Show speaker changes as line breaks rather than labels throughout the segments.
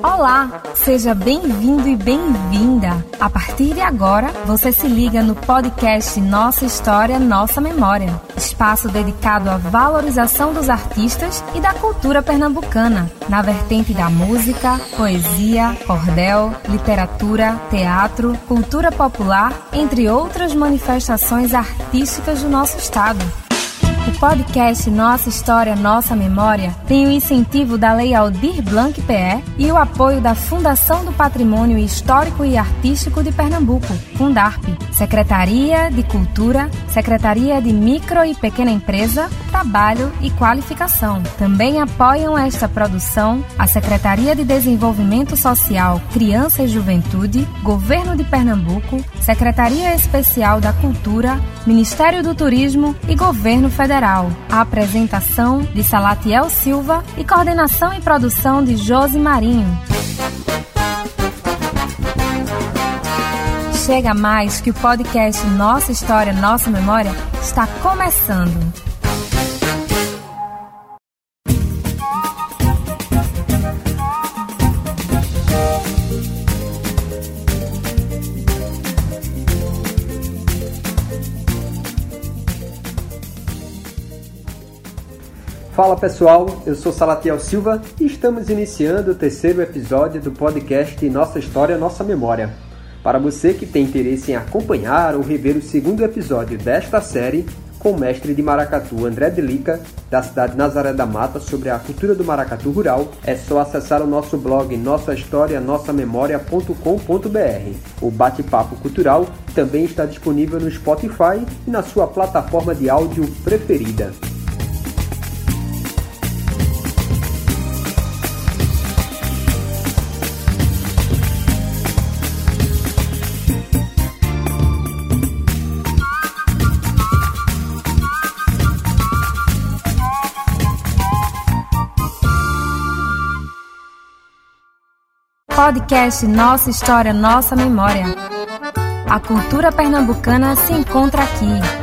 Olá, seja bem-vindo e bem-vinda. A partir de agora, você se liga no podcast Nossa História, Nossa Memória, espaço dedicado à valorização dos artistas e da cultura pernambucana, na vertente da música, poesia, cordel, literatura, teatro, cultura popular, entre outras manifestações artísticas do nosso estado. O podcast Nossa História, Nossa Memória tem o incentivo da Lei Aldir Blanc PE e o apoio da Fundação do Patrimônio Histórico e Artístico de Pernambuco, Fundarp, Secretaria de Cultura, Secretaria de Micro e Pequena Empresa, Trabalho e Qualificação. Também apoiam esta produção a Secretaria de Desenvolvimento Social, Criança e Juventude, Governo de Pernambuco, Secretaria Especial da Cultura, Ministério do Turismo e Governo Federal. A apresentação de Salatiel Silva e coordenação e produção de Josi Marinho. Chega mais que o podcast Nossa História, Nossa Memória está começando.
Fala pessoal, eu sou Salatiel Silva e estamos iniciando o terceiro episódio do podcast Nossa História, Nossa Memória. Para você que tem interesse em acompanhar ou rever o segundo episódio desta série, com o mestre de maracatu André Delica, da cidade de Nazaré da Mata, sobre a cultura do maracatu rural, é só acessar o nosso blog nossa história nossa memória.com.br. O bate-papo cultural também está disponível no Spotify e na sua plataforma de áudio preferida.
Podcast Nossa História, Nossa Memória. A cultura pernambucana se encontra aqui.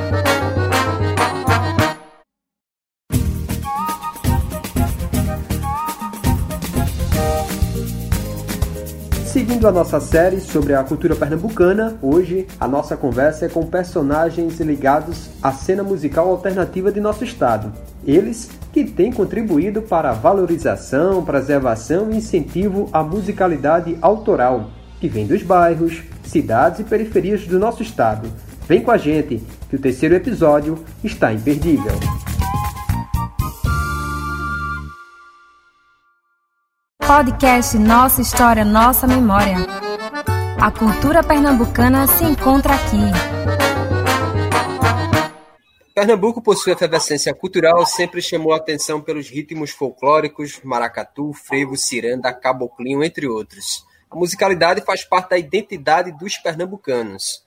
Seguindo a nossa série sobre a cultura pernambucana, hoje a nossa conversa é com personagens ligados à cena musical alternativa de nosso estado. Eles que têm contribuído para a valorização, preservação e incentivo à musicalidade autoral, que vem dos bairros, cidades e periferias do nosso estado. Vem com a gente, que o terceiro episódio está imperdível.
Podcast Nossa História, Nossa Memória. A cultura pernambucana se encontra aqui.
Pernambuco, por sua efervescência cultural, sempre chamou a atenção pelos ritmos folclóricos, maracatu, frevo, ciranda, caboclinho, entre outros. A musicalidade faz parte da identidade dos pernambucanos.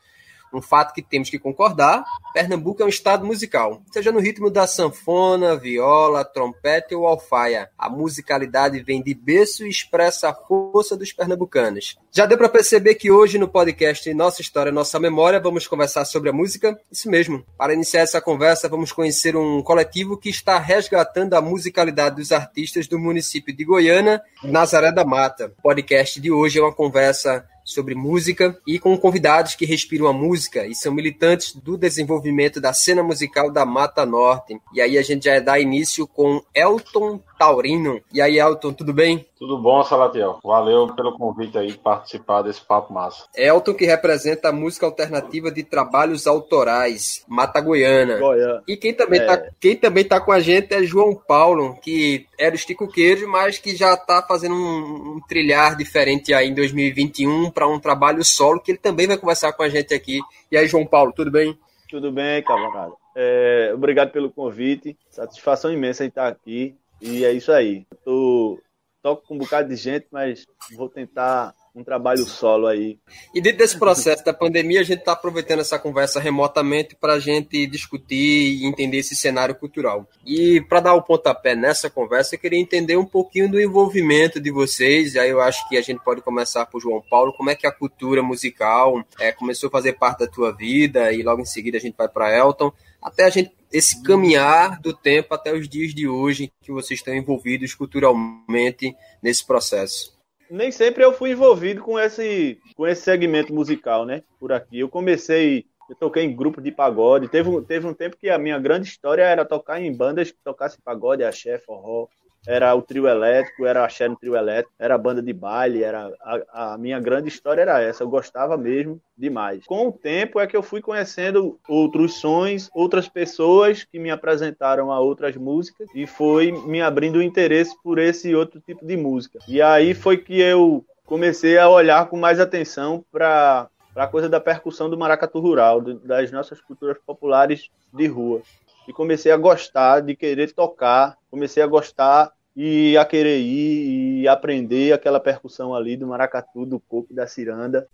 Um fato que temos que concordar: Pernambuco é um estado musical, seja no ritmo da sanfona, viola, trompete ou alfaia. A musicalidade vem de berço e expressa a força dos pernambucanos. Já deu para perceber que hoje no podcast Nossa História, Nossa Memória vamos conversar sobre a música? Isso mesmo. Para iniciar essa conversa, vamos conhecer um coletivo que está resgatando a musicalidade dos artistas do município de Goiânia, Nazaré da Mata. O podcast de hoje é uma conversa sobre música e com convidados que respiram a música e são militantes do desenvolvimento da cena musical da Mata Norte. E aí a gente já dá início com Elton Taurino. E aí, Elton, tudo bem?
Tudo bom, Salatiel. Valeu pelo convite aí de participar desse papo massa.
Elton, que representa a música alternativa de trabalhos autorais, Mata Goiana. Goiânia. E quem também, é... tá, quem também tá com a gente é João Paulo, que era o Estico Queijo, mas que já tá fazendo um, um trilhar diferente aí em 2021 para um trabalho solo, que ele também vai conversar com a gente aqui. E aí, João Paulo, tudo bem?
Tudo bem, camarada. É, obrigado pelo convite. Satisfação imensa em estar aqui. E é isso aí. Eu tô, toco com um bocado de gente, mas vou tentar um trabalho solo aí.
E dentro desse processo da pandemia, a gente está aproveitando essa conversa remotamente para a gente discutir e entender esse cenário cultural. E para dar o pontapé nessa conversa, eu queria entender um pouquinho do envolvimento de vocês. E aí eu acho que a gente pode começar por João Paulo. Como é que a cultura musical é, começou a fazer parte da tua vida? E logo em seguida a gente vai para Elton. Até a gente esse caminhar do tempo até os dias de hoje que vocês estão envolvidos culturalmente nesse processo.
nem sempre eu fui envolvido com esse, com esse segmento musical, né? Por aqui. Eu comecei, eu toquei em grupo de pagode. Teve, teve um tempo que a minha grande história era tocar em bandas que tocassem pagode, axé, forró era o trio elétrico, era a no trio elétrico, era a banda de baile, era a, a, minha grande história era essa, eu gostava mesmo demais. Com o tempo é que eu fui conhecendo outros sons, outras pessoas que me apresentaram a outras músicas e foi me abrindo o interesse por esse outro tipo de música. E aí foi que eu comecei a olhar com mais atenção para a coisa da percussão do maracatu rural, das nossas culturas populares de rua e comecei a gostar de querer tocar, comecei a gostar e a querer ir e aprender aquela percussão ali do maracatu, do coco da ciranda.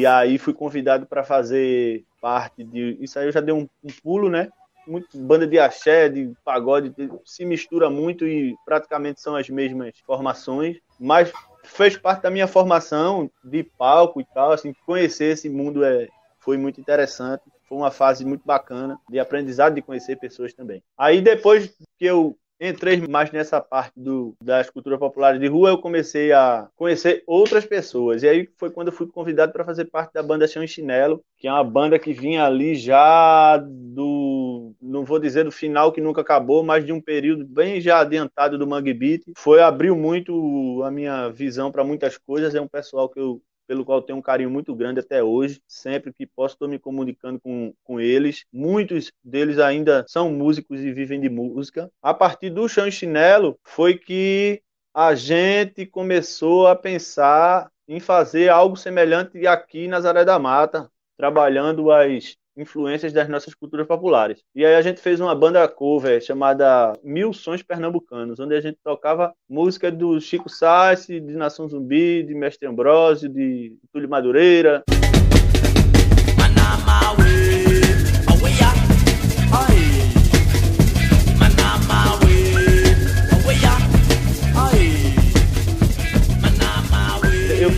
E aí fui convidado para fazer parte de. Isso aí eu já dei um, um pulo, né? Muito banda de axé, de pagode, se mistura muito e praticamente são as mesmas formações, mas fez parte da minha formação de palco e tal, assim, conhecer esse mundo é, foi muito interessante, foi uma fase muito bacana de aprendizado, de conhecer pessoas também. Aí depois que eu entrei mais nessa parte do, das culturas populares de rua, eu comecei a conhecer outras pessoas. E aí foi quando eu fui convidado para fazer parte da banda Chão e Chinelo, que é uma banda que vinha ali já do, não vou dizer do final que nunca acabou, mas de um período bem já adiantado do Mangue Beat. Foi abriu muito a minha visão para muitas coisas. É um pessoal que eu pelo qual tenho um carinho muito grande até hoje. Sempre que posso, estou me comunicando com, com eles. Muitos deles ainda são músicos e vivem de música. A partir do Chão e Chinelo foi que a gente começou a pensar em fazer algo semelhante aqui na Zaré da Mata, trabalhando as influências das nossas culturas populares. E aí a gente fez uma banda cover chamada Mil Sons Pernambucanos, onde a gente tocava música do Chico Sassi, de Nação Zumbi, de Mestre Ambrosio, de Túlio Madureira.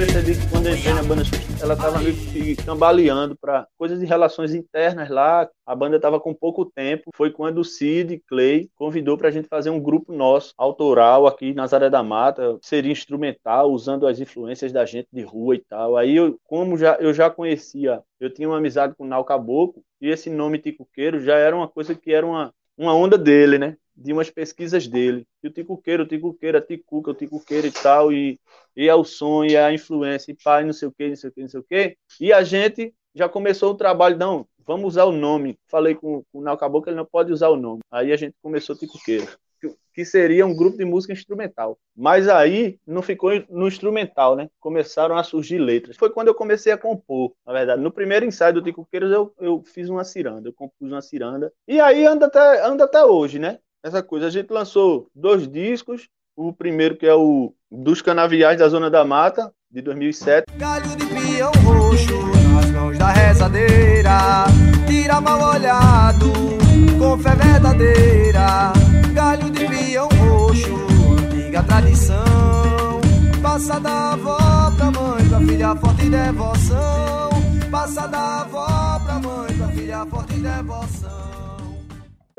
Percebi que quando eu entrei na banda ela estava meio que cambaleando para coisas de relações internas lá. A banda estava com pouco tempo. Foi quando o Cid Clay convidou para a gente fazer um grupo nosso, autoral, aqui na Nazaré da Mata. Seria instrumental, usando as influências da gente de rua e tal. Aí, eu, como já, eu já conhecia, eu tinha uma amizade com o Nau Caboclo, e esse nome Ticoqueiro já era uma coisa que era uma, uma onda dele, né? de umas pesquisas dele. E o ticuqueiro, o ticuqueiro, a ticuca, o ticuqueiro e tal, e, e é o som, e é a influência, e pai, não sei o que, não sei o que, não sei o que. E a gente já começou o trabalho, não, vamos usar o nome. Falei com, com o Nau Caboclo, ele não pode usar o nome. Aí a gente começou o ticuqueiro. Que seria um grupo de música instrumental. Mas aí não ficou no instrumental, né? Começaram a surgir letras. Foi quando eu comecei a compor, na verdade. No primeiro ensaio do Ticuqueiros, eu, eu fiz uma ciranda, eu compus uma ciranda. E aí anda até, anda até hoje, né? essa coisa. A gente lançou dois discos, o primeiro que é o Dos Canaviais da Zona da Mata, de 2007. Galho de pião roxo nas mãos da rezadeira, tira mal olhado, com fé verdadeira. Roxo, antiga tradição, passa da avó pra mãe, pra filha forte devoção. Passa da avó pra mãe, pra filha forte devoção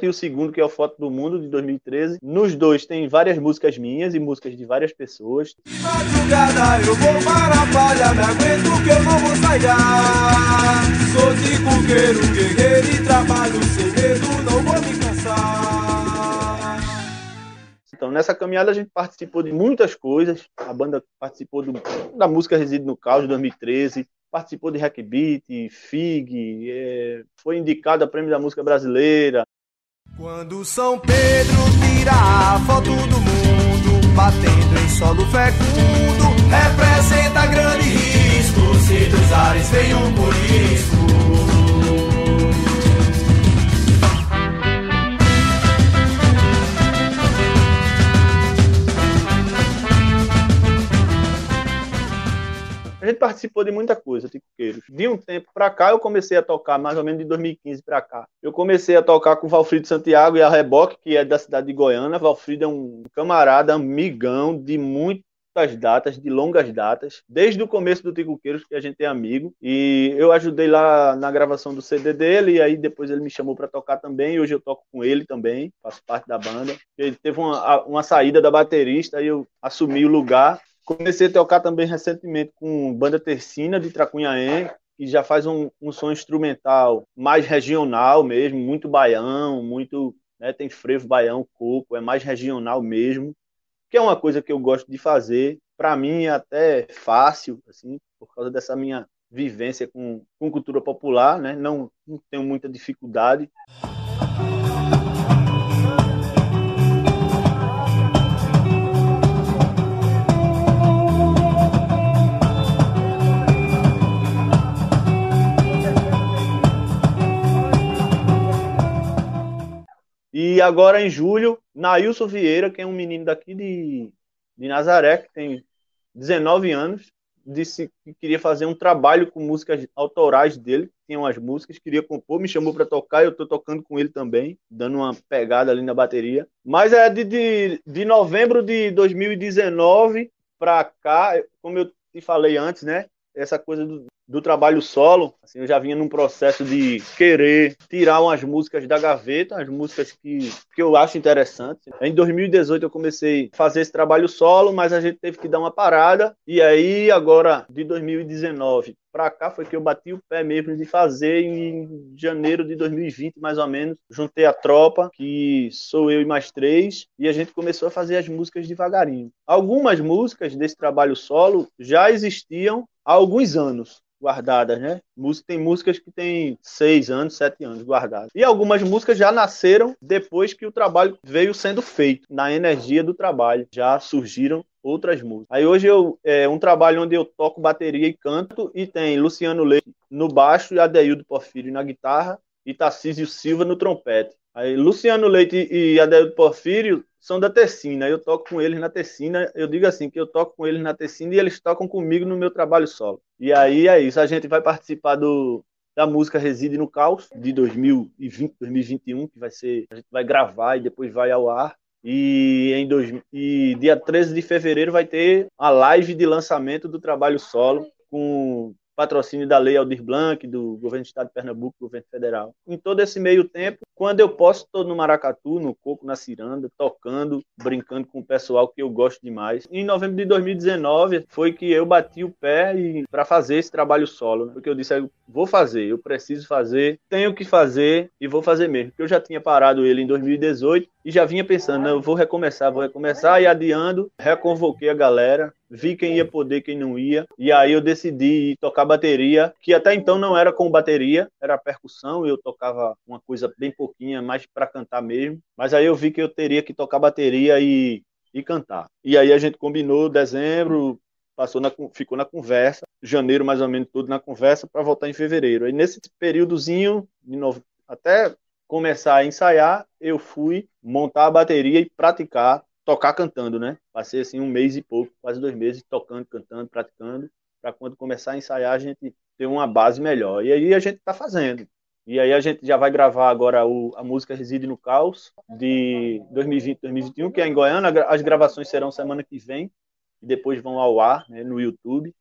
e o segundo, que é o Foto do Mundo, de 2013. Nos dois tem várias músicas minhas e músicas de várias pessoas. Madrugada eu vou para a palha, me aguento que eu não vou sair. Sou de coqueiro, guerreiro e trabalho sem medo, não vou me. Então, nessa caminhada a gente participou de muitas coisas. A banda participou do, da música Reside no Caos, de 2013 participou de Hack Beat, FIG, é, foi indicado a Prêmio da Música Brasileira, quando São Pedro tira a foto do mundo, batendo em solo fecundo, representa grande risco, se dos ares vem um risco. A gente participou de muita coisa, Ticoqueiros. De um tempo para cá, eu comecei a tocar, mais ou menos de 2015 para cá. Eu comecei a tocar com o Valfrido Santiago e a Reboque, que é da cidade de Goiânia. Valfrido é um camarada, amigão de muito muitas datas, de longas datas, desde o começo do Ticuqueiros, que a gente é amigo, e eu ajudei lá na gravação do CD dele, e aí depois ele me chamou para tocar também, e hoje eu toco com ele também, faço parte da banda. Ele teve uma, uma saída da baterista, e eu assumi o lugar. Comecei a tocar também recentemente com banda Tercina de Tracunhaém, que já faz um, um som instrumental mais regional mesmo, muito baião, muito né, tem frevo, baião, coco, é mais regional mesmo, que é uma coisa que eu gosto de fazer. Para mim é até fácil, assim, por causa dessa minha vivência com, com cultura popular, né? Não, não tenho muita dificuldade. E agora em julho, Nailson Vieira, que é um menino daqui de, de Nazaré, que tem 19 anos, disse que queria fazer um trabalho com músicas autorais dele, tinha umas músicas, queria compor, me chamou para tocar, eu estou tocando com ele também, dando uma pegada ali na bateria. Mas é de, de, de novembro de 2019 para cá, como eu te falei antes, né? Essa coisa do, do trabalho solo, assim, eu já vinha num processo de querer tirar umas músicas da gaveta, as músicas que, que eu acho interessantes. Em 2018 eu comecei a fazer esse trabalho solo, mas a gente teve que dar uma parada. E aí, agora, de 2019 para cá, foi que eu bati o pé mesmo de fazer em janeiro de 2020, mais ou menos. Juntei a tropa, que sou eu e mais três, e a gente começou a fazer as músicas devagarinho. Algumas músicas desse trabalho solo já existiam há alguns anos guardadas, né? Tem músicas que têm seis anos, sete anos guardadas. E algumas músicas já nasceram depois que o trabalho veio sendo feito, na energia do trabalho. Já surgiram outras músicas. Aí hoje eu é um trabalho onde eu toco bateria e canto e tem Luciano Leite no baixo e Adeildo Porfírio na guitarra e Tarcísio Silva no trompete. Aí Luciano Leite e Adeildo Porfírio são da Tessina. Eu toco com eles na Tessina. Eu digo assim, que eu toco com eles na Tessina e eles tocam comigo no meu trabalho solo. E aí é isso. A gente vai participar do, da música Reside no Caos, de 2020, 2021, que vai ser. A gente vai gravar e depois vai ao ar. E, em dois, e dia 13 de fevereiro vai ter a live de lançamento do trabalho solo com patrocínio da Lei Aldir Blanc, do governo do estado de Pernambuco, governo federal. Em todo esse meio tempo, quando eu posso, estou no Maracatu, no Coco, na Ciranda, tocando, brincando com o pessoal que eu gosto demais. Em novembro de 2019 foi que eu bati o pé para fazer esse trabalho solo, né? porque eu disse, vou fazer, eu preciso fazer, tenho que fazer e vou fazer mesmo. Porque eu já tinha parado ele em 2018 e já vinha pensando, eu vou recomeçar, vou recomeçar e adiando, reconvoquei a galera, vi quem ia poder, quem não ia, e aí eu decidi tocar bateria, que até então não era com bateria, era percussão, eu tocava uma coisa bem pouquinha, mais para cantar mesmo, mas aí eu vi que eu teria que tocar bateria e, e cantar. E aí a gente combinou dezembro, passou na, ficou na conversa, janeiro mais ou menos tudo na conversa para voltar em fevereiro. Aí nesse períodozinho de novo, até começar a ensaiar, eu fui montar a bateria e praticar tocar cantando, né? Passei assim um mês e pouco, quase dois meses tocando, cantando, praticando, para quando começar a ensaiar a gente ter uma base melhor. E aí a gente está fazendo. E aí a gente já vai gravar agora o, a música Reside no Caos de 2020, 2021, que é em Goiânia. As gravações serão semana que vem e depois vão ao ar né, no YouTube.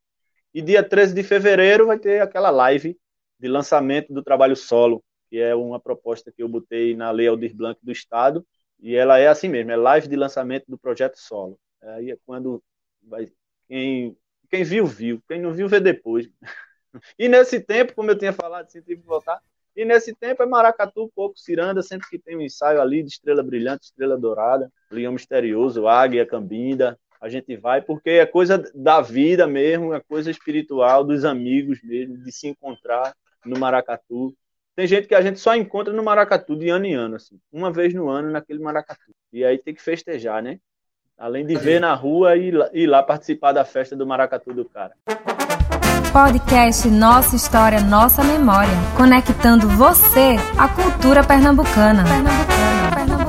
E dia 13 de fevereiro vai ter aquela live de lançamento do trabalho solo, que é uma proposta que eu botei na Lei Aldir Blanc do Estado, e ela é assim mesmo, é live de lançamento do projeto solo. Aí é quando vai. Quem, quem viu, viu. Quem não viu, vê depois. E nesse tempo, como eu tinha falado, tive que voltar. E nesse tempo é Maracatu, pouco Ciranda, sempre que tem um ensaio ali de estrela brilhante, estrela dourada, leão misterioso, águia, cambinda. A gente vai porque é coisa da vida mesmo, é coisa espiritual, dos amigos mesmo, de se encontrar no Maracatu. Tem gente que a gente só encontra no Maracatu de ano em ano, assim, uma vez no ano naquele Maracatu. E aí tem que festejar, né? Além de ver na rua e ir lá participar da festa do Maracatu do cara.
Podcast Nossa História, Nossa Memória, conectando você à cultura pernambucana. pernambucana, pernambucana.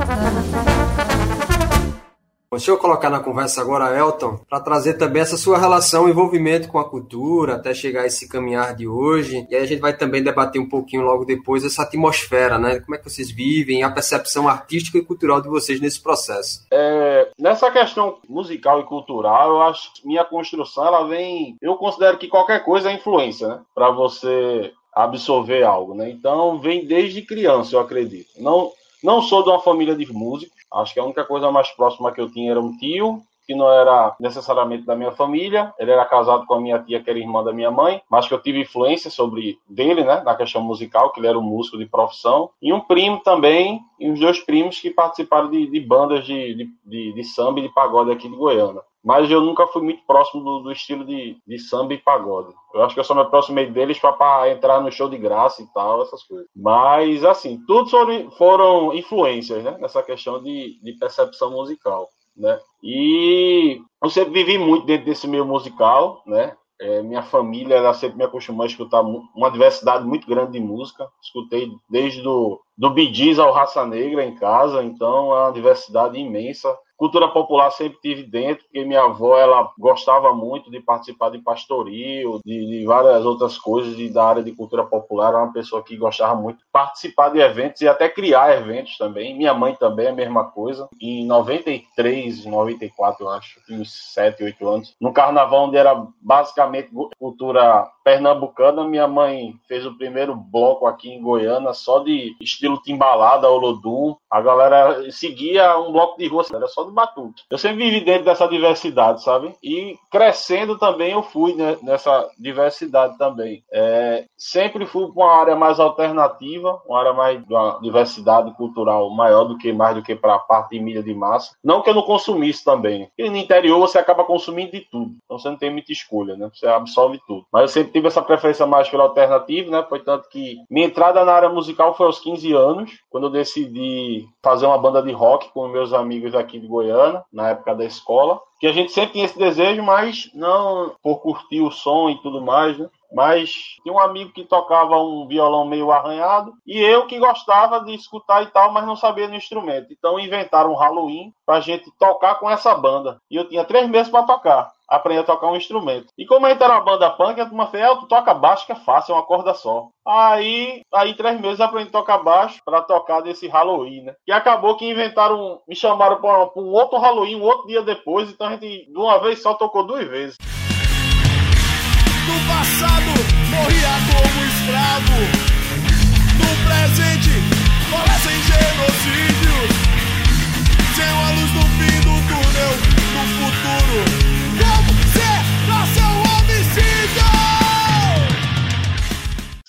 Deixa eu colocar na conversa agora, Elton, para trazer também essa sua relação, envolvimento com a cultura, até chegar a esse caminhar de hoje. E aí a gente vai também debater um pouquinho logo depois essa atmosfera, né? Como é que vocês vivem, a percepção artística e cultural de vocês nesse processo.
É, nessa questão musical e cultural, eu acho que minha construção, ela vem... Eu considero que qualquer coisa é influência, né? Para você absorver algo, né? Então, vem desde criança, eu acredito. Não, não sou de uma família de músicos, acho que a única coisa mais próxima que eu tinha era um tio, que não era necessariamente da minha família, ele era casado com a minha tia, que era irmã da minha mãe, mas que eu tive influência sobre dele, né, na questão musical, que ele era um músico de profissão, e um primo também, e os dois primos que participaram de, de bandas de, de, de, de samba e de pagode aqui de Goiânia mas eu nunca fui muito próximo do, do estilo de, de, samba e pagode. Eu acho que eu só me aproximei deles para entrar no show de graça e tal, essas coisas. Mas, assim, tudo foram, influências, né? Nessa questão de, de percepção musical, né? E eu sempre vivi muito dentro desse meio musical, né? É, minha família ela sempre me acostumou a escutar uma diversidade muito grande de música. Escutei desde do, do Bee ao Raça Negra em casa, então é uma diversidade imensa. Cultura popular sempre tive dentro, porque minha avó ela gostava muito de participar de pastoril, de, de várias outras coisas de, da área de cultura popular. Era uma pessoa que gostava muito de participar de eventos e até criar eventos também. Minha mãe também é a mesma coisa. Em 93, 94, eu acho, uns 7, 8 anos, no carnaval onde era basicamente cultura pernambucana, minha mãe fez o primeiro bloco aqui em Goiânia só de estilo timbalada, olodum. A galera seguia um bloco de rua, era só do batuque. Eu sempre vivi dentro dessa diversidade, sabe? E crescendo também eu fui né, nessa diversidade também. É, sempre fui para uma área mais alternativa, uma área mais de uma diversidade cultural maior do que mais do que para a parte de mídia de massa. Não que eu não consumisse também. E no interior você acaba consumindo de tudo. Então você não tem muita escolha, né? Você absorve tudo. Mas eu sempre tive essa preferência mais pela alternativa, né? Foi tanto que minha entrada na área musical foi aos 15 anos, quando eu decidi fazer uma banda de rock com meus amigos aqui de Goiânia, na época da escola, que a gente sempre tinha esse desejo, mas não por curtir o som e tudo mais, né? Mas tinha um amigo que tocava um violão meio arranhado e eu que gostava de escutar e tal, mas não sabia do instrumento. Então inventaram um Halloween pra gente tocar com essa banda. E eu tinha três meses para tocar aprender a tocar um instrumento. E como a gente era uma banda punk, a turma fez, tu toca baixo que é fácil, é uma corda só. Aí, aí três meses aprendi a tocar baixo para tocar desse Halloween, né? E acabou que inventaram, me chamaram para um outro Halloween, um outro dia depois, então a gente de uma vez só tocou duas vezes.
No passado, morria como escravo. No presente, sem genocídios. Sem a luz no fim do túnel, no futuro.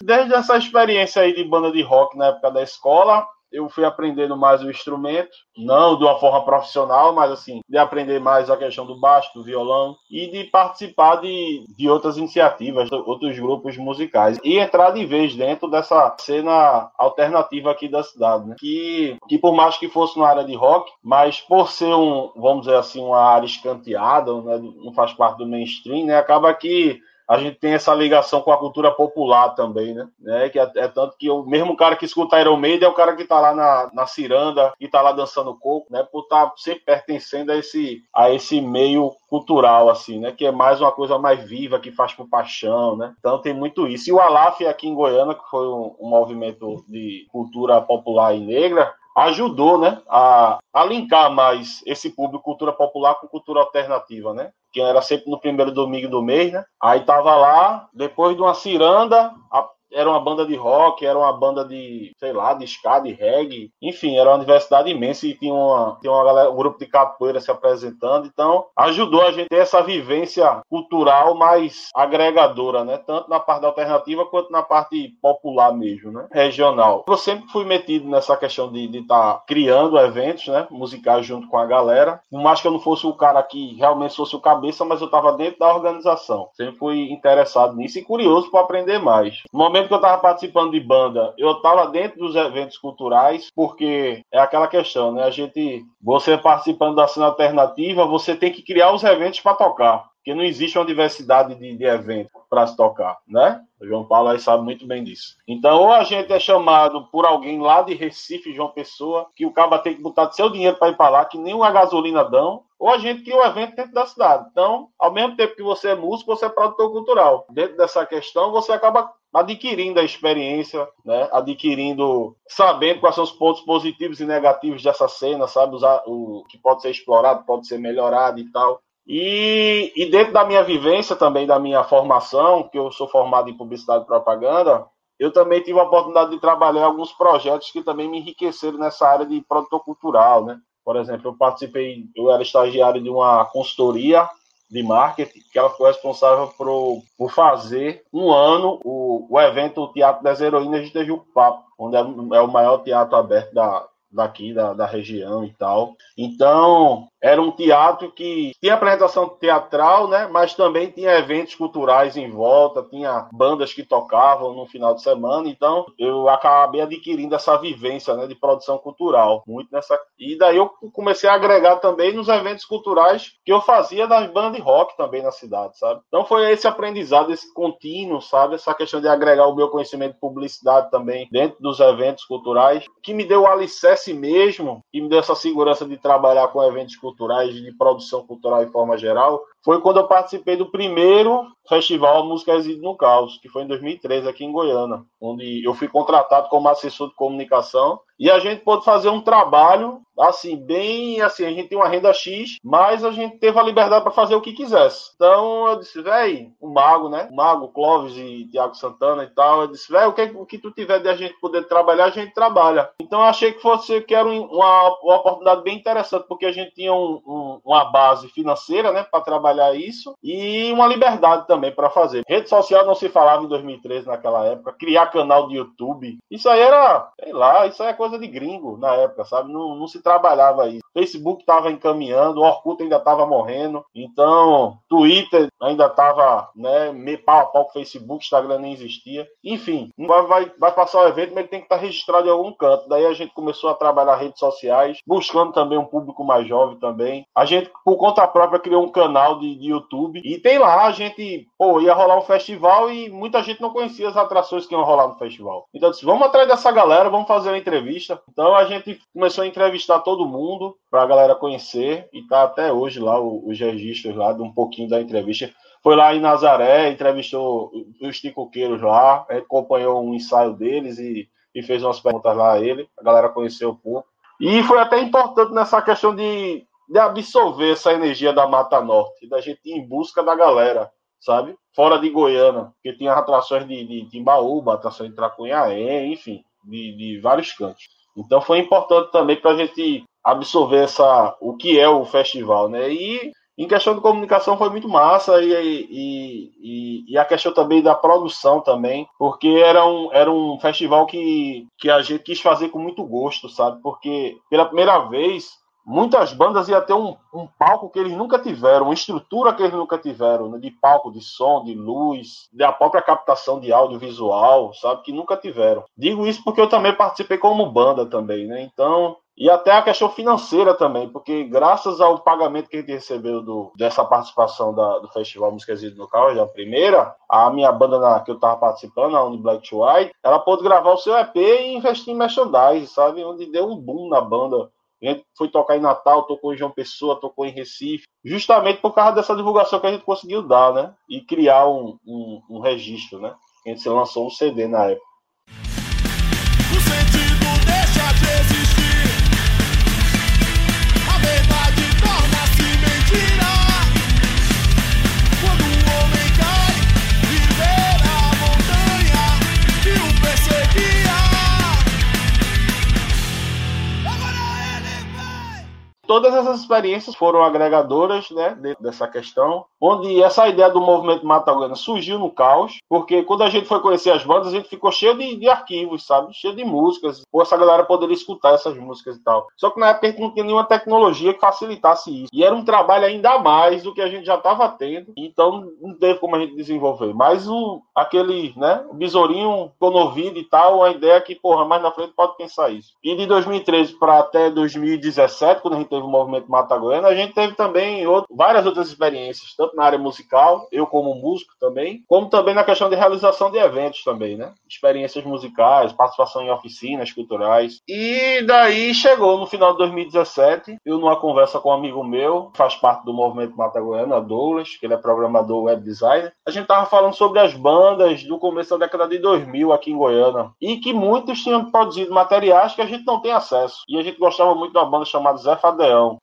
Desde essa experiência aí de banda de rock na época da escola, eu fui aprendendo mais o instrumento, não de uma forma profissional, mas assim, de aprender mais a questão do baixo, do violão e de participar de, de outras iniciativas, outros grupos musicais e entrar de vez dentro dessa cena alternativa aqui da cidade, né? que, que por mais que fosse uma área de rock, mas por ser um, vamos dizer assim, uma área escanteada, né? não faz parte do mainstream, né? acaba que a gente tem essa ligação com a cultura popular também, né? É, que é, é, tanto que o mesmo cara que escuta Iron Maiden é o cara que tá lá na, na ciranda e tá lá dançando coco, né? Por estar tá sempre pertencendo a esse, a esse meio cultural, assim, né? Que é mais uma coisa mais viva, que faz por paixão, né? Então tem muito isso. E o Alaf aqui em Goiânia, que foi um, um movimento de cultura popular e negra, ajudou, né, a, a linkar mais esse público cultura popular com cultura alternativa, né? Que era sempre no primeiro domingo do mês, né? Aí tava lá, depois de uma ciranda, a, era uma banda de rock, era uma banda de, sei lá, de ska, de reggae, enfim, era uma diversidade imensa e tinha, uma, tinha uma galera, um grupo de capoeira se apresentando, então ajudou a gente a ter essa vivência cultural mais agregadora, né? Tanto na parte alternativa quanto na parte popular mesmo, né? Regional. Eu sempre fui metido nessa questão de estar tá criando eventos, né? Musicais junto com a galera. Por mais que eu não fosse o cara que realmente fosse o cabeça, mas eu estava dentro da organização. Sempre fui interessado nisso e curioso para aprender mais. No momento que eu estava participando de banda, eu estava dentro dos eventos culturais, porque é aquela questão, né? A gente, você participando da cena alternativa, você tem que criar os eventos para tocar porque não existe uma diversidade de, de eventos. para se tocar, né? O João Paulo aí sabe muito bem disso. Então, ou a gente é chamado por alguém lá de Recife, João Pessoa, que o cara tem que botar seu dinheiro para ir para lá, que nem uma gasolina dão, ou a gente cria um evento dentro da cidade. Então, ao mesmo tempo que você é músico, você é produtor cultural. Dentro dessa questão, você acaba adquirindo a experiência, né? adquirindo, sabendo quais são os pontos positivos e negativos dessa cena, sabe? Usar o que pode ser explorado, pode ser melhorado e tal. E, e dentro da minha vivência também, da minha formação, que eu sou formado em publicidade e propaganda, eu também tive a oportunidade de trabalhar em alguns projetos que também me enriqueceram nessa área de produtor cultural, né? Por exemplo, eu participei, eu era estagiário de uma consultoria de marketing, que ela foi responsável por, por fazer um ano o, o evento Teatro das Heroínas de Tejupapo, onde é, é o maior teatro aberto da, daqui, da, da região e tal. Então, era um teatro que tinha apresentação teatral, né? Mas também tinha eventos culturais em volta, tinha bandas que tocavam no final de semana. Então eu acabei adquirindo essa vivência, né, de produção cultural, muito nessa. E daí eu comecei a agregar também nos eventos culturais que eu fazia das bandas de rock também na cidade, sabe? Então foi esse aprendizado, esse contínuo, sabe? Essa questão de agregar o meu conhecimento de publicidade também dentro dos eventos culturais, que me deu o alicerce mesmo, e me deu essa segurança de trabalhar com eventos culturais culturais, de produção cultural em forma geral, foi quando eu participei do primeiro festival Música Reside no Caos, que foi em 2013 aqui em Goiânia, onde eu fui contratado como assessor de comunicação e a gente pôde fazer um trabalho assim bem assim a gente tem uma renda X, mas a gente teve a liberdade para fazer o que quisesse. Então eu disse, velho, o Mago, né? O Mago, Clóvis e Tiago Santana e tal, eu disse, velho, o que, o que tu tiver de a gente poder trabalhar, a gente trabalha. Então eu achei que fosse que era uma, uma oportunidade bem interessante, porque a gente tinha um, um, uma base financeira, né, para trabalhar trabalhar isso e uma liberdade também para fazer. Rede social não se falava em 2013 naquela época, criar canal de YouTube, isso aí era, sei lá, isso aí é coisa de gringo na época, sabe? Não, não se trabalhava isso. Facebook estava encaminhando, o Orkut ainda estava morrendo, então Twitter ainda estava, né, meio pau a pau com Facebook, Instagram nem existia. Enfim, vai, vai, vai passar o evento, mas ele tem que estar registrado em algum canto. Daí a gente começou a trabalhar redes sociais, buscando também um público mais jovem também. A gente, por conta própria, criou um canal de de, de, YouTube. E tem lá, a gente, pô, ia rolar um festival e muita gente não conhecia as atrações que iam rolar no festival. Então eu disse, vamos atrás dessa galera, vamos fazer uma entrevista. Então a gente começou a entrevistar todo mundo pra galera conhecer e tá até hoje lá os registros lá de um pouquinho da entrevista. Foi lá em Nazaré, entrevistou os ticoqueiros lá, acompanhou um ensaio deles e, e fez umas perguntas lá a ele. A galera conheceu um pouco. E foi até importante nessa questão de de absorver essa energia da Mata Norte, da gente ir em busca da galera, sabe? Fora de Goiânia, porque tinha atrações de, de Timbaúba, atrações de Tracunhaé, enfim, de, de vários cantos. Então foi importante também para a gente absorver essa, o que é o festival, né? E em questão de comunicação foi muito massa e, e, e, e, a questão também da produção também, porque era um, era um festival que, que a gente quis fazer com muito gosto, sabe? Porque pela primeira vez muitas bandas iam ter um, um, palco que eles nunca tiveram, uma estrutura que eles nunca tiveram, né? de palco, de som, de luz, da própria captação de audiovisual, sabe, que nunca tiveram. Digo isso porque eu também participei como banda também, né? Então, e até a questão financeira também, porque graças ao pagamento que a gente recebeu do, dessa participação da, do Festival Músicas no Caos, a primeira, a minha banda na, que eu estava participando, a Uni Black to White, ela pôde gravar o seu EP e investir em merchandise, sabe? Onde deu um boom na banda a gente foi tocar em Natal, tocou em João Pessoa, tocou em Recife, justamente por causa dessa divulgação que a gente conseguiu dar, né? E criar um, um, um registro, né? A gente lançou um CD na época. Todas essas experiências foram agregadoras né, dessa questão, onde essa ideia do movimento Mata Goiânia surgiu no caos, porque quando a gente foi conhecer as bandas, a gente ficou cheio de, de arquivos, sabe? Cheio de músicas, ou essa galera poderia escutar essas músicas e tal. Só que na época a gente não tinha nenhuma tecnologia que facilitasse isso. E era um trabalho ainda mais do que a gente já estava tendo, então não teve como a gente desenvolver. Mas o, aquele, né, o besourinho ouvido e tal, a ideia é que, porra, mais na frente pode pensar isso. E de 2013 para até 2017, quando a gente teve o movimento Mata Goiana, a gente teve também outro, várias outras experiências, tanto na área musical, eu como músico também, como também na questão de realização de eventos também, né? Experiências musicais, participação em oficinas culturais. E daí chegou no final de 2017, eu numa conversa com um amigo meu, faz parte do movimento Mata Goiana, Douglas, que ele é programador web designer, a gente tava falando sobre as bandas do começo da década de 2000 aqui em Goiânia, e que muitos tinham produzido materiais que a gente não tem acesso. E a gente gostava muito de uma banda chamada Zé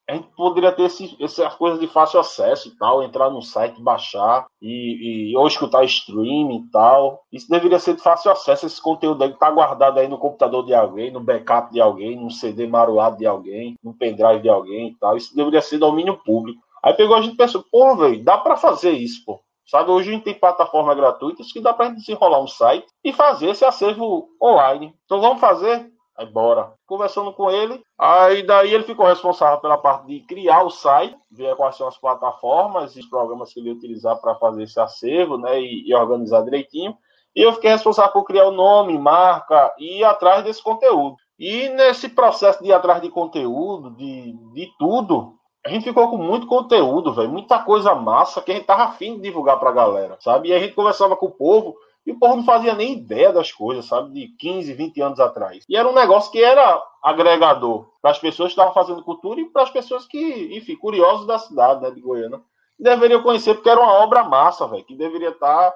A gente poderia ter esse, essas coisas de fácil acesso e tal, entrar no site, baixar, e, e ou escutar streaming e tal. Isso deveria ser de fácil acesso, esse conteúdo aí que tá guardado aí no computador de alguém, no backup de alguém, num CD maruado de alguém, num pendrive de alguém e tal. Isso deveria ser domínio público. Aí pegou a gente e pensou, pô, velho, dá para fazer isso, pô. Sabe, hoje a gente tem plataformas gratuitas que dá para desenrolar um site e fazer esse acervo online. Então vamos fazer? Bora. Conversando com ele, aí daí ele ficou responsável pela parte de criar o site, ver quais são as plataformas e os programas que ele ia utilizar para fazer esse acervo, né, e, e, organizar direitinho. E eu fiquei responsável por criar o nome, marca e ir atrás desse conteúdo. E nesse processo de ir atrás de conteúdo, de, de tudo, a gente ficou com muito conteúdo, velho, muita coisa massa que a gente tava afim de divulgar pra galera, sabe? E a gente conversava com o povo e o povo não fazia nem ideia das coisas, sabe? De 15, 20 anos atrás. E era um negócio que era agregador para as pessoas que estavam fazendo cultura e para as pessoas que, enfim, curiosos da cidade, né, de Goiânia. E deveriam conhecer, porque era uma obra massa, velho, que deveria estar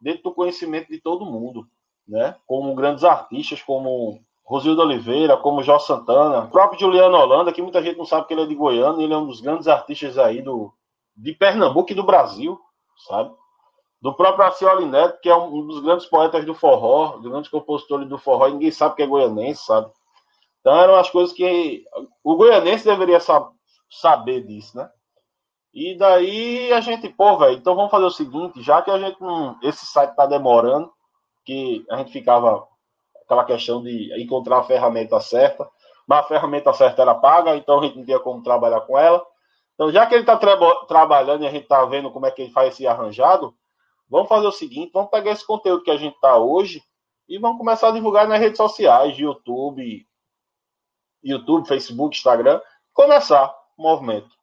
dentro do conhecimento de todo mundo, né? Como grandes artistas, como Rosildo Oliveira, como Jó Santana, o próprio Juliano Holanda, que muita gente não sabe que ele é de Goiânia, ele é um dos grandes artistas aí do, de Pernambuco e do Brasil, sabe? Do próprio Acioli Neto, que é um dos grandes poetas do forró, dos grandes compositores do forró, ninguém sabe que é goianense, sabe? Então eram as coisas que o goianense deveria saber disso, né? E daí a gente, pô, velho, então vamos fazer o seguinte, já que a gente não, esse site tá demorando, que a gente ficava aquela questão de encontrar a ferramenta certa, mas a ferramenta certa era paga, então a gente não tinha como trabalhar com ela. Então, já que ele está tra trabalhando e a gente está vendo como é que ele faz esse arranjado, vamos fazer o seguinte: vamos pegar esse conteúdo que a gente está hoje e vamos começar a divulgar nas redes sociais, YouTube, YouTube, Facebook, Instagram, começar o movimento.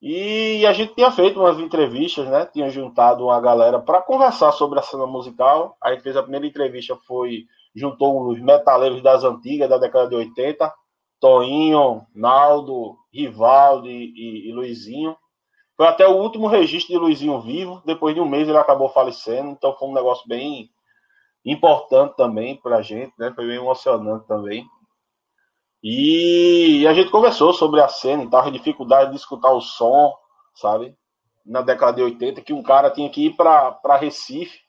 E a gente tinha feito umas entrevistas, né? Tinha juntado uma galera para conversar sobre a cena musical. A gente fez a primeira entrevista, foi juntou os metaleiros das antigas, da década de 80, Toinho, Naldo, Rivaldo e, e, e, Luizinho. Foi até o último registro de Luizinho vivo, depois de um mês ele acabou falecendo, então foi um negócio bem importante também para a gente, né? Foi bem emocionante também. E a gente conversou sobre a cena e tal, a dificuldade de escutar o som, sabe? Na década de 80, que um cara tinha que ir para Recife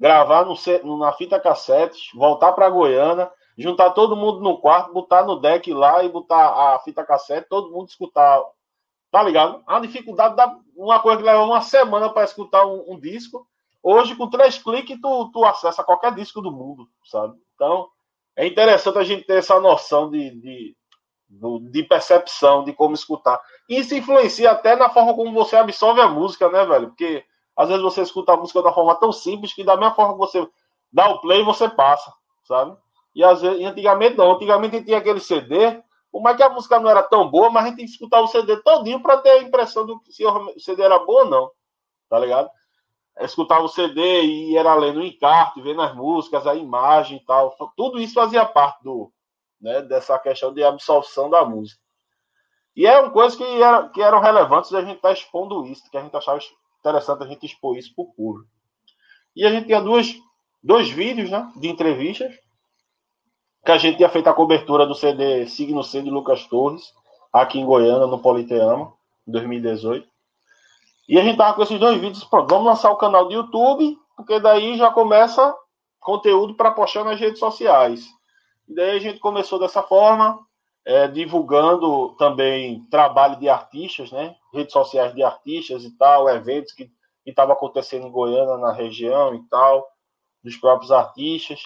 gravar no, na fita cassete, voltar para Goiânia, juntar todo mundo no quarto, botar no deck lá e botar a fita cassete, todo mundo escutar. Tá ligado? A dificuldade da uma coisa que leva uma semana para escutar um, um, disco. Hoje, com três cliques, tu, tu acessa qualquer disco do mundo, sabe? Então, é interessante a gente ter essa noção de, de, de percepção, de como escutar. Isso influencia até na forma como você absorve a música, né, velho? Porque às vezes você escuta a música uma forma tão simples que da mesma forma que você dá o play, você passa, sabe? E às vezes, antigamente não, antigamente tinha aquele CD, por mais que a música não era tão boa, mas a gente tinha que escutar o CD todinho para ter a impressão do se o CD era bom ou não, tá ligado? Escutava o CD e era lendo o encarte, vendo as músicas, a imagem e tal. Tudo isso fazia parte do, né, dessa questão de absorção da música. E eram coisas que, era, que eram relevantes a gente estar tá expondo isso, que a gente achava interessante a gente expor isso para o público. E a gente tinha duas, dois vídeos né, de entrevistas, que a gente tinha feito a cobertura do CD Signo C de Lucas Torres, aqui em Goiânia, no Politeama, em 2018. E a gente tava com esses dois vídeos, pronto, vamos lançar o canal do YouTube, porque daí já começa conteúdo para postar nas redes sociais. E daí a gente começou dessa forma, é, divulgando também trabalho de artistas, né? Redes sociais de artistas e tal, eventos que estavam acontecendo em Goiânia, na região e tal, dos próprios artistas.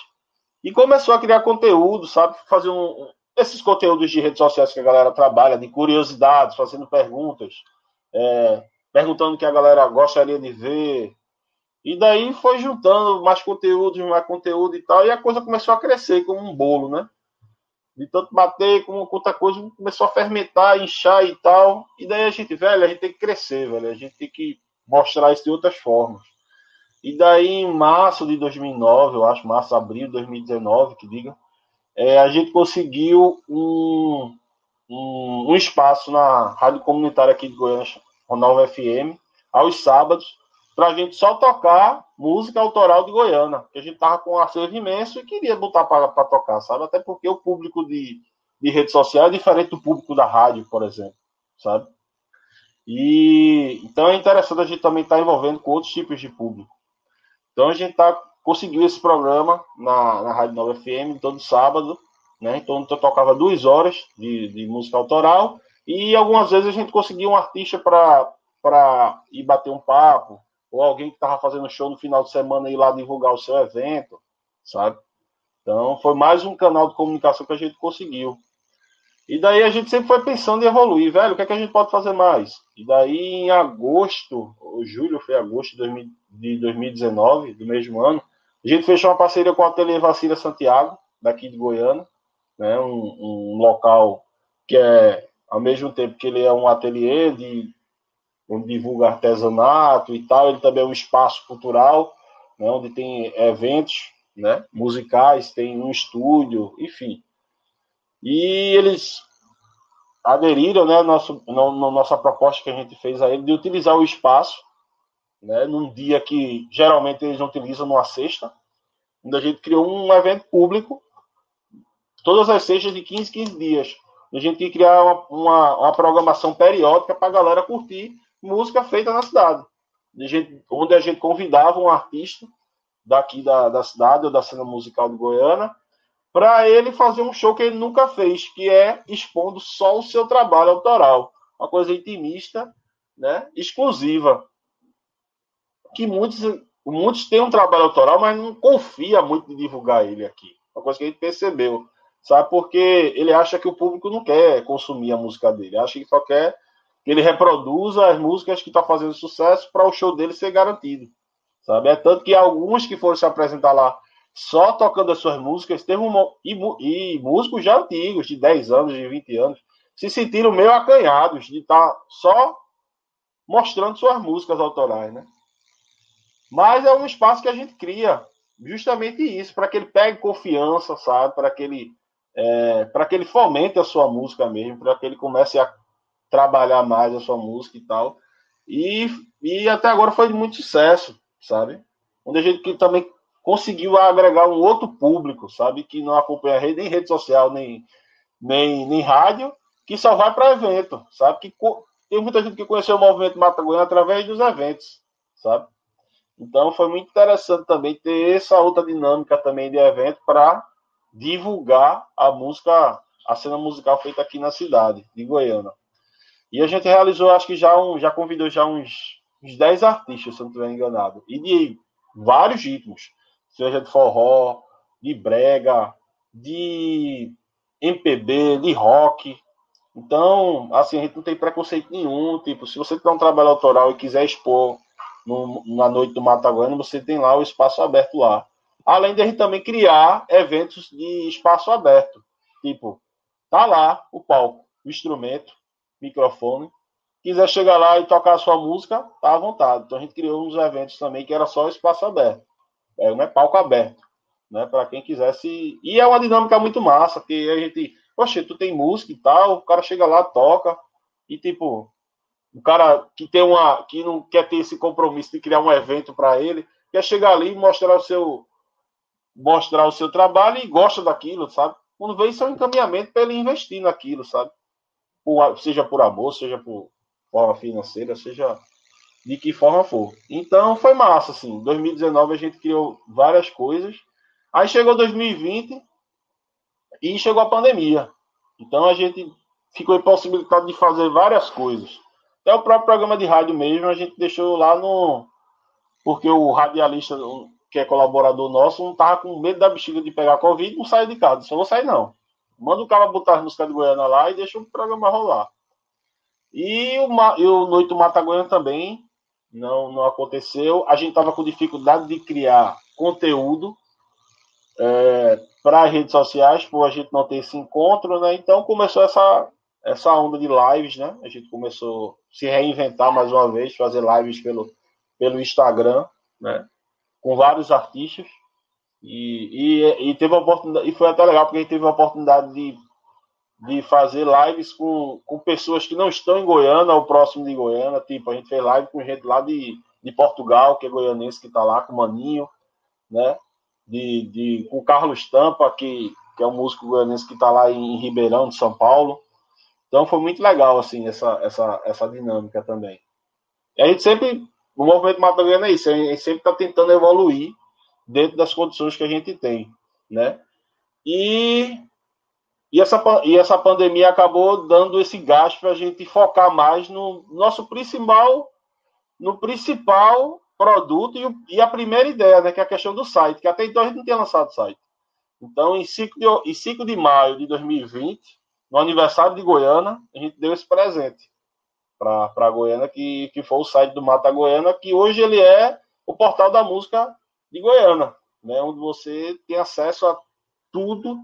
E começou a criar conteúdo, sabe? Fazer um, esses conteúdos de redes sociais que a galera trabalha, de curiosidades, fazendo perguntas, é, perguntando o que a galera gostaria de ver. E daí foi juntando mais conteúdo, mais conteúdo e tal, e a coisa começou a crescer como um bolo, né? De tanto bater com outra coisa, começou a fermentar, inchar e tal. E daí a gente, velho, a gente tem que crescer, velho. A gente tem que mostrar isso de outras formas. E daí, em março de 2009, eu acho, março, abril de 2019, que diga, é, a gente conseguiu um, um, um, espaço na rádio comunitária aqui de Goiânia, Ronaldo FM, aos sábados, para a gente só tocar música autoral de Goiânia, que a gente tava com um acervo imenso e queria botar para tocar, sabe? Até porque o público de, de rede social é diferente do público da rádio, por exemplo, sabe? E então é interessante a gente também estar tá envolvendo com outros tipos de público. Então a gente tá, conseguiu esse programa na, na Rádio Nova FM todo sábado, né? Então eu tocava duas horas de, de música autoral e algumas vezes a gente conseguia um artista para ir bater um papo, ou alguém que estava fazendo show no final de semana ir lá divulgar o seu evento, sabe? Então foi mais um canal de comunicação que a gente conseguiu. E daí a gente sempre foi pensando em evoluir, velho, o que é que a gente pode fazer mais? E daí em agosto, ou julho, foi agosto de 2019, do mesmo ano, a gente fechou uma parceria com a Ateliê Vacina Santiago, daqui de Goiânia, né, um, um, local que é, ao mesmo tempo que ele é um ateliê de onde divulga artesanato e tal, ele também é um espaço cultural, né, onde tem eventos né, musicais, tem um estúdio, enfim. E eles aderiram, né, nosso, no, no, nossa proposta que a gente fez a ele de utilizar o espaço, né, num dia que geralmente eles não utilizam, numa sexta, onde a gente criou um evento público, todas as sextas de 15, 15 dias. A gente ia criar uma, uma, uma programação periódica para a galera curtir música feita na cidade. A gente, onde a gente convidava um artista daqui da, da cidade ou da cena musical de Goiânia para ele fazer um show que ele nunca fez, que é expondo só o seu trabalho autoral, uma coisa intimista, né, exclusiva, que muitos muitos têm um trabalho autoral, mas não confia muito em divulgar ele aqui, uma coisa que a gente percebeu, sabe? Porque ele acha que o público não quer consumir a música dele, acha que só quer que ele reproduza as músicas que está fazendo sucesso para o show dele ser garantido, sabe? É tanto que alguns que foram se apresentar lá só tocando as suas músicas, teve um, e, e, músicos já antigos, de 10 anos, de 20 anos, se sentiram meio acanhados de estar tá só mostrando suas músicas autorais, né? Mas é um espaço que a gente cria, justamente isso, para que ele pegue confiança, sabe? Para que ele é, para que ele fomente a sua música mesmo, para que ele comece a trabalhar mais a sua música e tal. E, e até agora foi de muito sucesso, sabe? Onde a gente também conseguiu agregar um outro público, sabe? Que não acompanha rede, nem rede social, nem, nem, nem rádio, que só vai para evento, sabe? Que tem muita gente que conheceu o movimento Mata Goiânia através dos eventos, sabe? Então foi muito interessante também ter essa outra dinâmica também de evento para divulgar a música, a cena musical feita aqui na cidade de Goiânia. E a gente realizou, acho que já um, já convidou já uns, uns 10 artistas, se não estiver enganado, e de vários ritmos seja de forró, de brega, de MPB, de rock. Então, assim, a gente não tem preconceito nenhum. Tipo, se você tem um trabalho autoral e quiser expor no, na noite do Mataguana, você tem lá o espaço aberto lá. Além de a gente também criar eventos de espaço aberto. Tipo, tá lá o palco, o instrumento, microfone. Quiser chegar lá e tocar a sua música, tá à vontade. Então a gente criou uns eventos também que era só espaço aberto é, não é palco aberto, né? Para quem quisesse. E é uma dinâmica muito massa, que a gente, poxa, tu tem música e tal, o cara chega lá, toca, e tipo, o cara que tem uma. que não quer ter esse compromisso de criar um evento para ele, quer chegar ali e mostrar o seu. mostrar o seu trabalho e gosta daquilo, sabe? Quando vê isso é um encaminhamento para ele investir naquilo, sabe? Por, seja por amor, seja por forma financeira, seja de que forma for. Então foi massa, assim. 2019 a gente criou várias coisas. Aí chegou 2020 e chegou a pandemia. Então a gente ficou impossibilitado de fazer várias coisas. Até o próprio programa de rádio mesmo a gente deixou lá no. Porque o radialista, que é colaborador nosso, não tava com medo da bexiga de pegar Covid, não saiu de casa. Só vou sair, não. Manda o cara botar as músicas de Goiânia lá e deixa o programa rolar. E o, e o Noite Mata Goiânia também não, não aconteceu. A gente estava com dificuldade de criar conteúdo é, para as redes sociais, por a gente não ter esse encontro, né? Então começou essa, essa onda de lives, né? A gente começou a se reinventar mais uma vez, fazer lives pelo, pelo Instagram, né? Com vários artistas. E, e, e teve a oportunidade, e foi até legal porque a gente teve a oportunidade de, de fazer lives com, com pessoas que não estão em Goiânia ou próximo de Goiânia. Tipo, a gente fez live com gente lá de, de Portugal, que é goianense, que está lá, com o Maninho, né? De, de, com o Carlos Tampa, que, que é um músico goianense que está lá em Ribeirão, de São Paulo. Então foi muito legal, assim, essa, essa, essa dinâmica também. E a gente sempre, o movimento Mata Goiana é isso, a gente sempre está tentando evoluir dentro das condições que a gente tem, né? E, e, essa, e essa pandemia acabou dando esse gasto para a gente focar mais no nosso principal, no principal produto e, e, a primeira ideia, né, que é a questão do site, que até então a gente não tinha lançado site. Então, em 5 de, em 5 de maio de 2020, no aniversário de Goiânia, a gente deu esse presente para a Goiânia, que, que foi o site do Mata Goiânia, que hoje ele é o portal da música de Goiânia, né, onde você tem acesso a tudo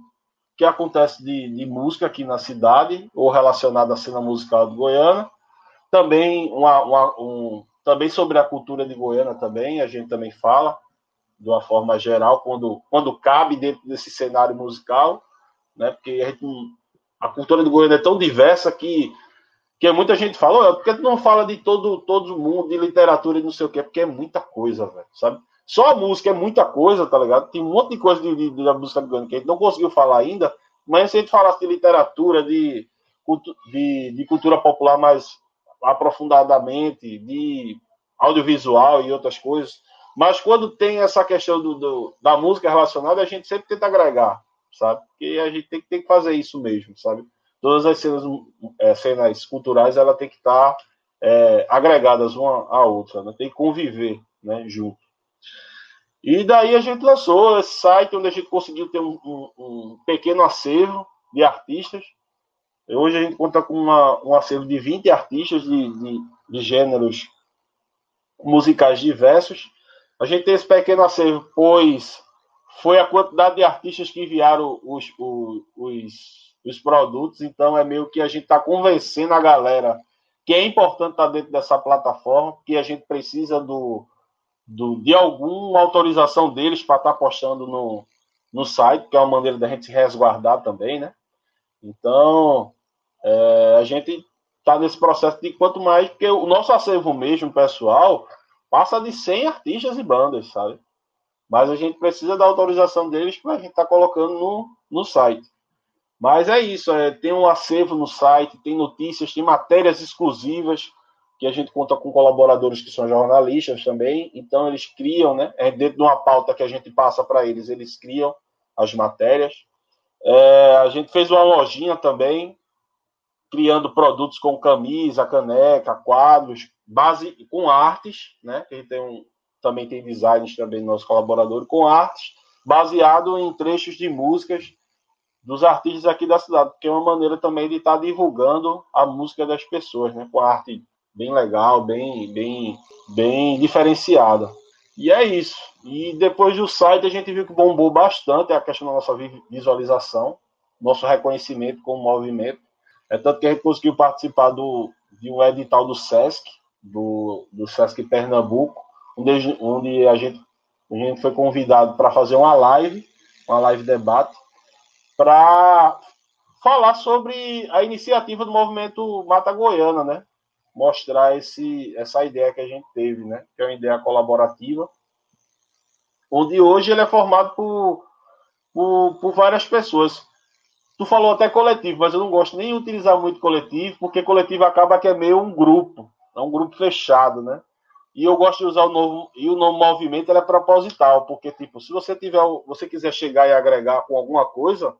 que acontece de, de música aqui na cidade, ou relacionado à cena musical de Goiânia. Também, uma, uma, um, também sobre a cultura de Goiânia também, a gente também fala, de uma forma geral, quando, quando cabe dentro desse cenário musical, né, porque a, gente, a cultura de Goiânia é tão diversa que que muita gente fala, oh, por que tu não fala de todo, todo mundo, de literatura e não sei o quê? Porque é muita coisa, velho, sabe? Só a música é muita coisa, tá ligado? Tem um monte de coisa de, de, de da música goiana que a gente não conseguiu falar ainda, mas se a gente falasse de literatura, de, de, de cultura popular mais aprofundadamente, de audiovisual e outras coisas, mas quando tem essa questão do, do, da música relacionada, a gente sempre tenta agregar, sabe? Porque a gente tem, tem que fazer isso mesmo, sabe? Todas as cenas, é, cenas culturais, ela tem que estar é, agregadas uma à outra, né? tem que conviver né, junto. E daí a gente lançou esse site onde a gente conseguiu ter um, um, um pequeno acervo de artistas. Hoje a gente conta com uma, um acervo de 20 artistas de, de, de gêneros musicais diversos. A gente tem esse pequeno acervo, pois foi a quantidade de artistas que enviaram os, os, os, os produtos, então é meio que a gente está convencendo a galera que é importante estar tá dentro dessa plataforma, que a gente precisa do, do, de alguma autorização deles para estar tá postando no, no site, que é uma maneira da gente se resguardar também, né? Então, é, a gente está nesse processo de quanto mais, porque o nosso acervo mesmo, pessoal, passa de 100 artistas e bandas, sabe? Mas a gente precisa da autorização deles para a gente estar tá colocando no, no site. Mas é isso, é, tem um acervo no site, tem notícias, tem matérias exclusivas, que a gente conta com colaboradores que são jornalistas também, então eles criam, né? É dentro de uma pauta que a gente passa para eles, eles criam as matérias. É, a gente fez uma lojinha também, criando produtos com camisa, caneca, quadros, base com artes, né? Que a tem um, também tem designs também no nosso colaborador com artes, baseado em trechos de músicas dos artistas aqui da cidade, porque é uma maneira também de estar divulgando a música das pessoas, né? Com arte bem legal, bem, bem, bem diferenciada. E é isso. E depois do site a gente viu que bombou bastante a questão da nossa visualização, nosso reconhecimento como movimento. É tanto que a gente conseguiu participar do, de um edital do SESC, do, do SESC Pernambuco, onde, onde a, gente, a gente foi convidado para fazer uma live, uma live debate, para falar sobre a iniciativa do movimento Mata Goiana, né? Mostrar esse, essa ideia que a gente teve, né? Que é uma ideia colaborativa, onde hoje ele é formado por, por, por várias pessoas. Tu falou até coletivo, mas eu não gosto nem de utilizar muito coletivo, porque coletivo acaba que é meio um grupo, é um grupo fechado, né? E eu gosto de usar o novo e o novo movimento é proposital, porque tipo, se você tiver, você quiser chegar e agregar com alguma coisa,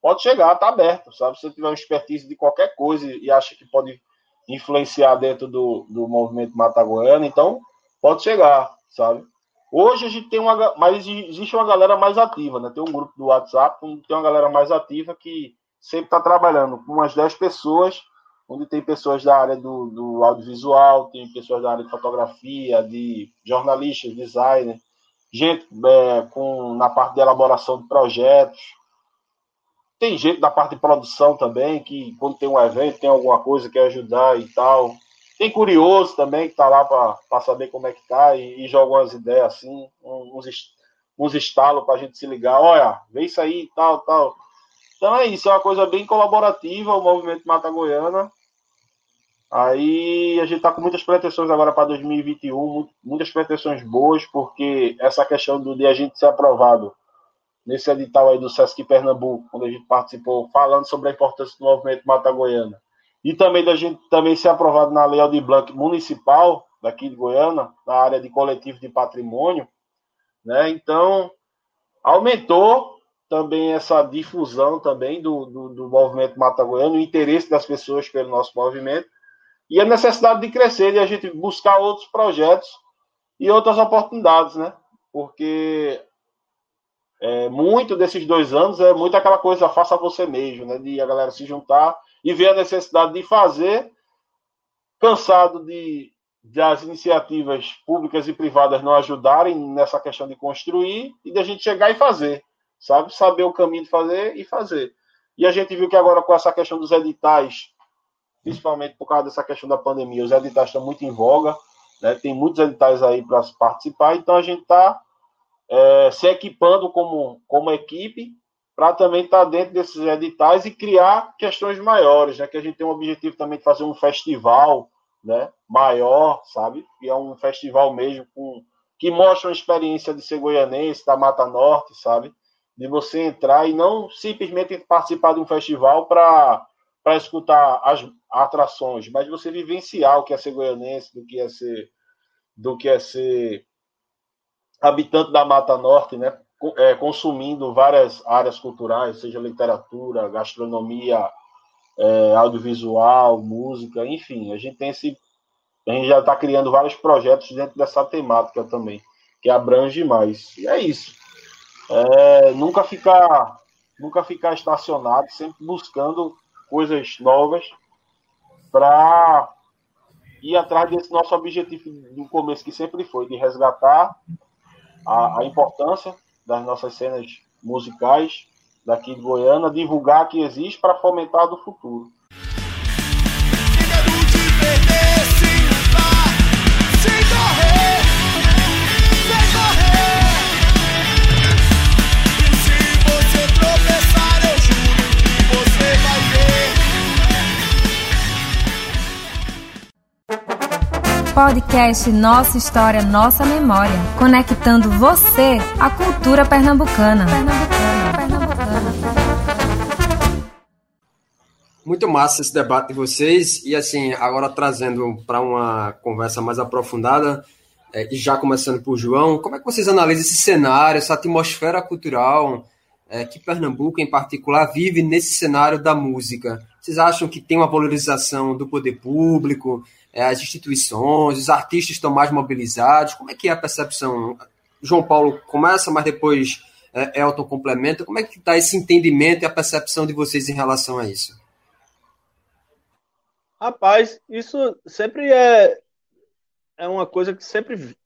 pode chegar, tá aberto, sabe? Se você tiver uma expertise de qualquer coisa e acha que pode influenciar dentro do, do movimento Matagoiano, então pode chegar, sabe? Hoje a gente tem uma, mas existe uma galera mais ativa, né? Tem um grupo do WhatsApp, tem uma galera mais ativa que sempre está trabalhando com umas 10 pessoas, onde tem pessoas da área do, do audiovisual, tem pessoas da área de fotografia, de jornalistas, designer, gente é, com, na parte de elaboração de projetos, tem gente da parte de produção também, que quando tem um evento, tem alguma coisa que ajudar e tal. Tem curioso também, que tá lá para saber como é que tá e, e joga umas ideias assim, uns, uns estalos para a gente se ligar. Olha, vê isso aí, tal, tal. Então é isso, é uma coisa bem colaborativa, o movimento Mata Goiana. Aí a gente está com muitas pretensões agora para 2021, muitas pretensões boas, porque essa questão do de a gente ser aprovado nesse edital aí do Sesc Pernambuco, quando a gente participou, falando sobre a importância do movimento Mata Goiana, e também da gente também ser aprovado na Lei Aldir Blanc municipal daqui de Goiânia, na área de coletivo de patrimônio, né? Então, aumentou também essa difusão também do, do, do movimento Mata Goiano, o interesse das pessoas pelo nosso movimento, e a necessidade de crescer, e a gente buscar outros projetos e outras oportunidades, né? Porque é, muito desses dois anos é muito aquela coisa, faça você mesmo, né? De a galera se juntar e ver a necessidade de fazer, cansado de das iniciativas públicas e privadas não ajudarem nessa questão de construir e da gente chegar e fazer, sabe? Saber o caminho de fazer e fazer. E a gente viu que agora com essa questão dos editais, principalmente por causa dessa questão da pandemia, os editais estão muito em voga, né? tem muitos editais aí para participar, então a gente está é, se equipando como, como equipe para também estar tá dentro desses editais e criar questões maiores, né? Que a gente tem um objetivo também de fazer um festival, né? Maior, sabe? Que é um festival mesmo com que mostra uma experiência de ser goianense, da Mata Norte, sabe? De você entrar e não simplesmente participar de um festival para para escutar as atrações, mas você vivenciar o que é ser goianense, do que é ser do que é ser habitante da Mata Norte, né? É, consumindo várias áreas culturais, seja literatura, gastronomia, é, audiovisual, música, enfim, a gente tem esse. A gente já está criando vários projetos dentro dessa temática também, que abrange mais. E é isso. É, nunca ficar nunca ficar estacionado, sempre buscando coisas novas para ir atrás desse nosso objetivo do começo, que sempre foi, de resgatar a, a importância das nossas cenas musicais daqui de Goiânia, divulgar que existe para fomentar do futuro.
Podcast Nossa História, Nossa Memória, conectando você à cultura pernambucana.
Muito massa esse debate de vocês e assim, agora trazendo para uma conversa mais aprofundada, é, e já começando por João, como é que vocês analisam esse cenário, essa atmosfera cultural é, que Pernambuco, em particular, vive nesse cenário da música? Vocês acham que tem uma valorização do poder público? É, as instituições, os artistas estão mais mobilizados? Como é que é a percepção? João Paulo começa, mas depois é, Elton complementa. Como é que está esse entendimento e a percepção de vocês em relação a isso?
Rapaz, isso sempre é, é uma coisa que sempre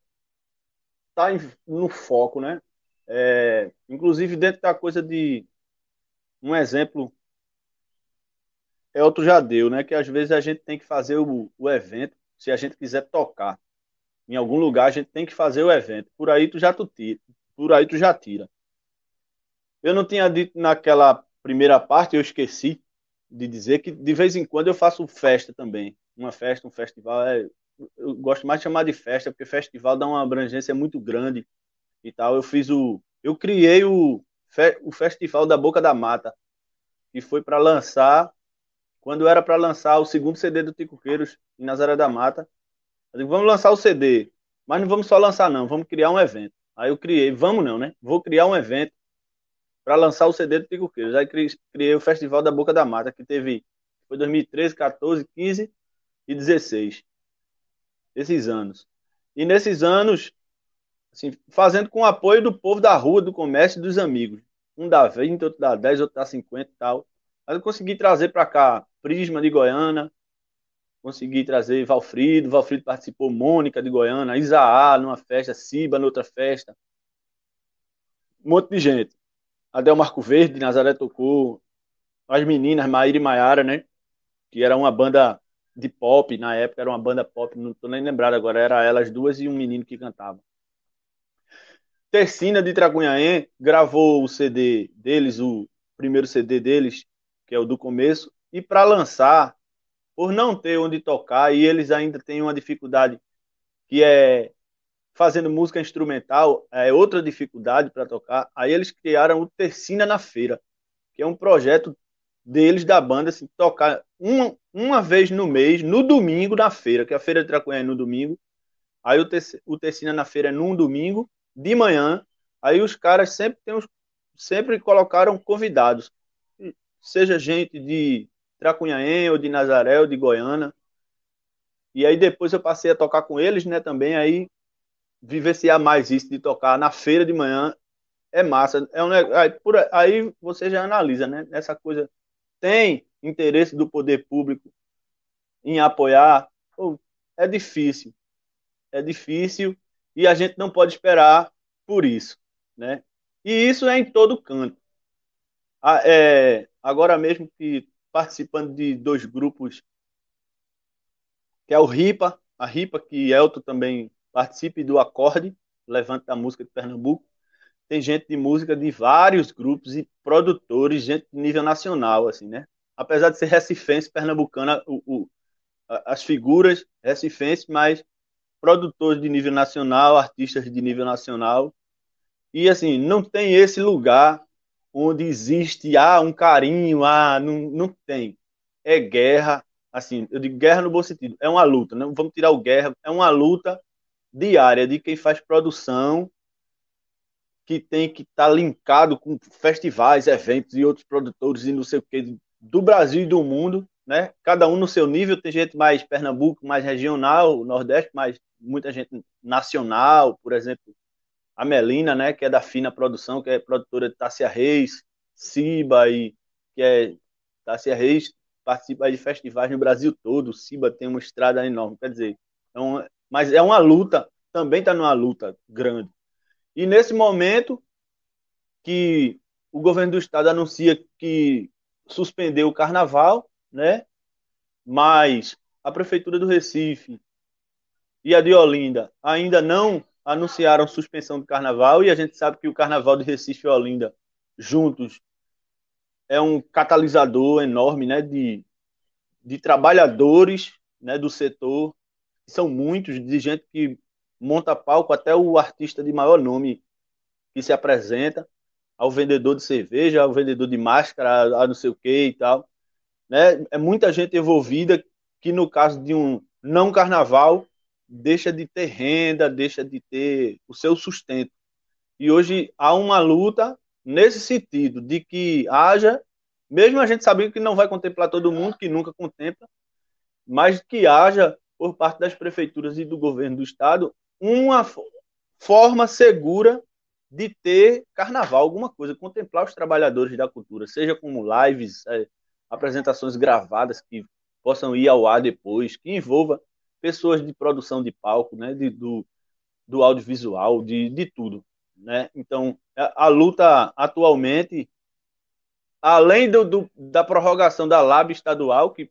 está no foco, né? É, inclusive dentro da coisa de um exemplo Elton já deu, né? Que às vezes a gente tem que fazer o, o evento, se a gente quiser tocar em algum lugar, a gente tem que fazer o evento. Por aí tu já tu tira, por aí tu já tira. Eu não tinha dito naquela primeira parte, eu esqueci de dizer que de vez em quando eu faço festa também. Uma festa, um festival, é, eu gosto mais de chamar de festa, porque festival dá uma abrangência muito grande e tal. Eu fiz o. Eu criei o, o Festival da Boca da Mata, que foi para lançar quando era para lançar o segundo CD do Tico Queiros em Nazaré da Mata. Eu digo, vamos lançar o CD, mas não vamos só lançar não, vamos criar um evento. Aí eu criei, vamos não, né? Vou criar um evento para lançar o CD do Tico Queiros. Aí criei o Festival da Boca da Mata, que teve, foi 2013, 14, 15 e 16. Esses anos. E nesses anos, assim, fazendo com o apoio do povo da rua, do comércio e dos amigos. Um dá 20, outro dá 10, outro dá 50 e tal. Mas eu consegui trazer para cá Prisma de Goiânia, consegui trazer Valfrido, Valfrido participou, Mônica de Goiânia, Isaá numa festa, Ciba noutra festa. Um monte de gente. Adel Marco Verde, de Nazaré tocou, as meninas, Maíra e Maiara, né? Que era uma banda de pop, na época era uma banda pop, não tô nem lembrado agora, era elas duas e um menino que cantava. Tercina de Tracunhaém gravou o CD deles, o primeiro CD deles, que é o do começo, e para lançar, por não ter onde tocar, e eles ainda têm uma dificuldade que é fazendo música instrumental, é outra dificuldade para tocar, aí eles criaram o Tercina na Feira, que é um projeto deles, da banda, assim, tocar uma, uma vez no mês, no domingo, na feira, que a feira de Tracunha é no domingo, aí o, Tec, o Tecina na feira é num domingo, de manhã, aí os caras sempre tem uns, sempre colocaram convidados, seja gente de Tracunhaém, ou de Nazaré, ou de Goiânia, e aí depois eu passei a tocar com eles, né, também, aí vivenciar mais isso de tocar na feira de manhã é massa. É um, aí, por, aí você já analisa, né? Essa coisa tem interesse do poder público em apoiar, é difícil. É difícil e a gente não pode esperar por isso, né? E isso é em todo canto. É, agora mesmo que participando de dois grupos, que é o RIPA, a RIPA, que Elton também participe do Acorde, Levante da Música de Pernambuco, tem gente de música de vários grupos e produtores, gente de nível nacional, assim, né? Apesar de ser recifense, pernambucana, o, o, as figuras recifense, mas produtores de nível nacional, artistas de nível nacional. E, assim, não tem esse lugar onde existe, ah, um carinho, ah, não, não tem. É guerra, assim, eu digo guerra no bom sentido, é uma luta, não vamos tirar o guerra, é uma luta diária de quem faz produção que tem que estar tá linkado com festivais, eventos e outros produtores e não sei o que do Brasil e do mundo, né? Cada um no seu nível, tem gente mais Pernambuco, mais regional, Nordeste, mais muita gente nacional, por exemplo, a Melina, né, que é da Fina Produção, que é produtora de Tássia Reis, Ciba e que é Tássia Reis participa de festivais no Brasil todo, Ciba tem uma estrada enorme, quer dizer, é um, mas é uma luta, também está numa luta grande. E nesse momento que o governo do estado anuncia que suspendeu o carnaval, né? Mas a prefeitura do Recife e a de Olinda ainda não anunciaram suspensão do carnaval e a gente sabe que o carnaval de Recife e Olinda juntos é um catalisador enorme, né, de, de trabalhadores, né, do setor, são muitos, de gente que monta palco até o artista de maior nome que se apresenta, ao vendedor de cerveja, ao vendedor de máscara, a não sei o que e tal. Né? É muita gente envolvida que, no caso de um não carnaval, deixa de ter renda, deixa de ter o seu sustento. E hoje há uma luta nesse sentido, de que haja, mesmo a gente sabendo que não vai contemplar todo mundo, que nunca contempla, mas que haja, por parte das prefeituras e do governo do estado, uma forma segura de ter carnaval, alguma coisa, contemplar os trabalhadores da cultura, seja como lives, é, apresentações gravadas que possam ir ao ar depois, que envolva pessoas de produção de palco, né, de, do, do audiovisual, de, de tudo. Né? Então, a, a luta atualmente, além do, do, da prorrogação da LAB estadual, que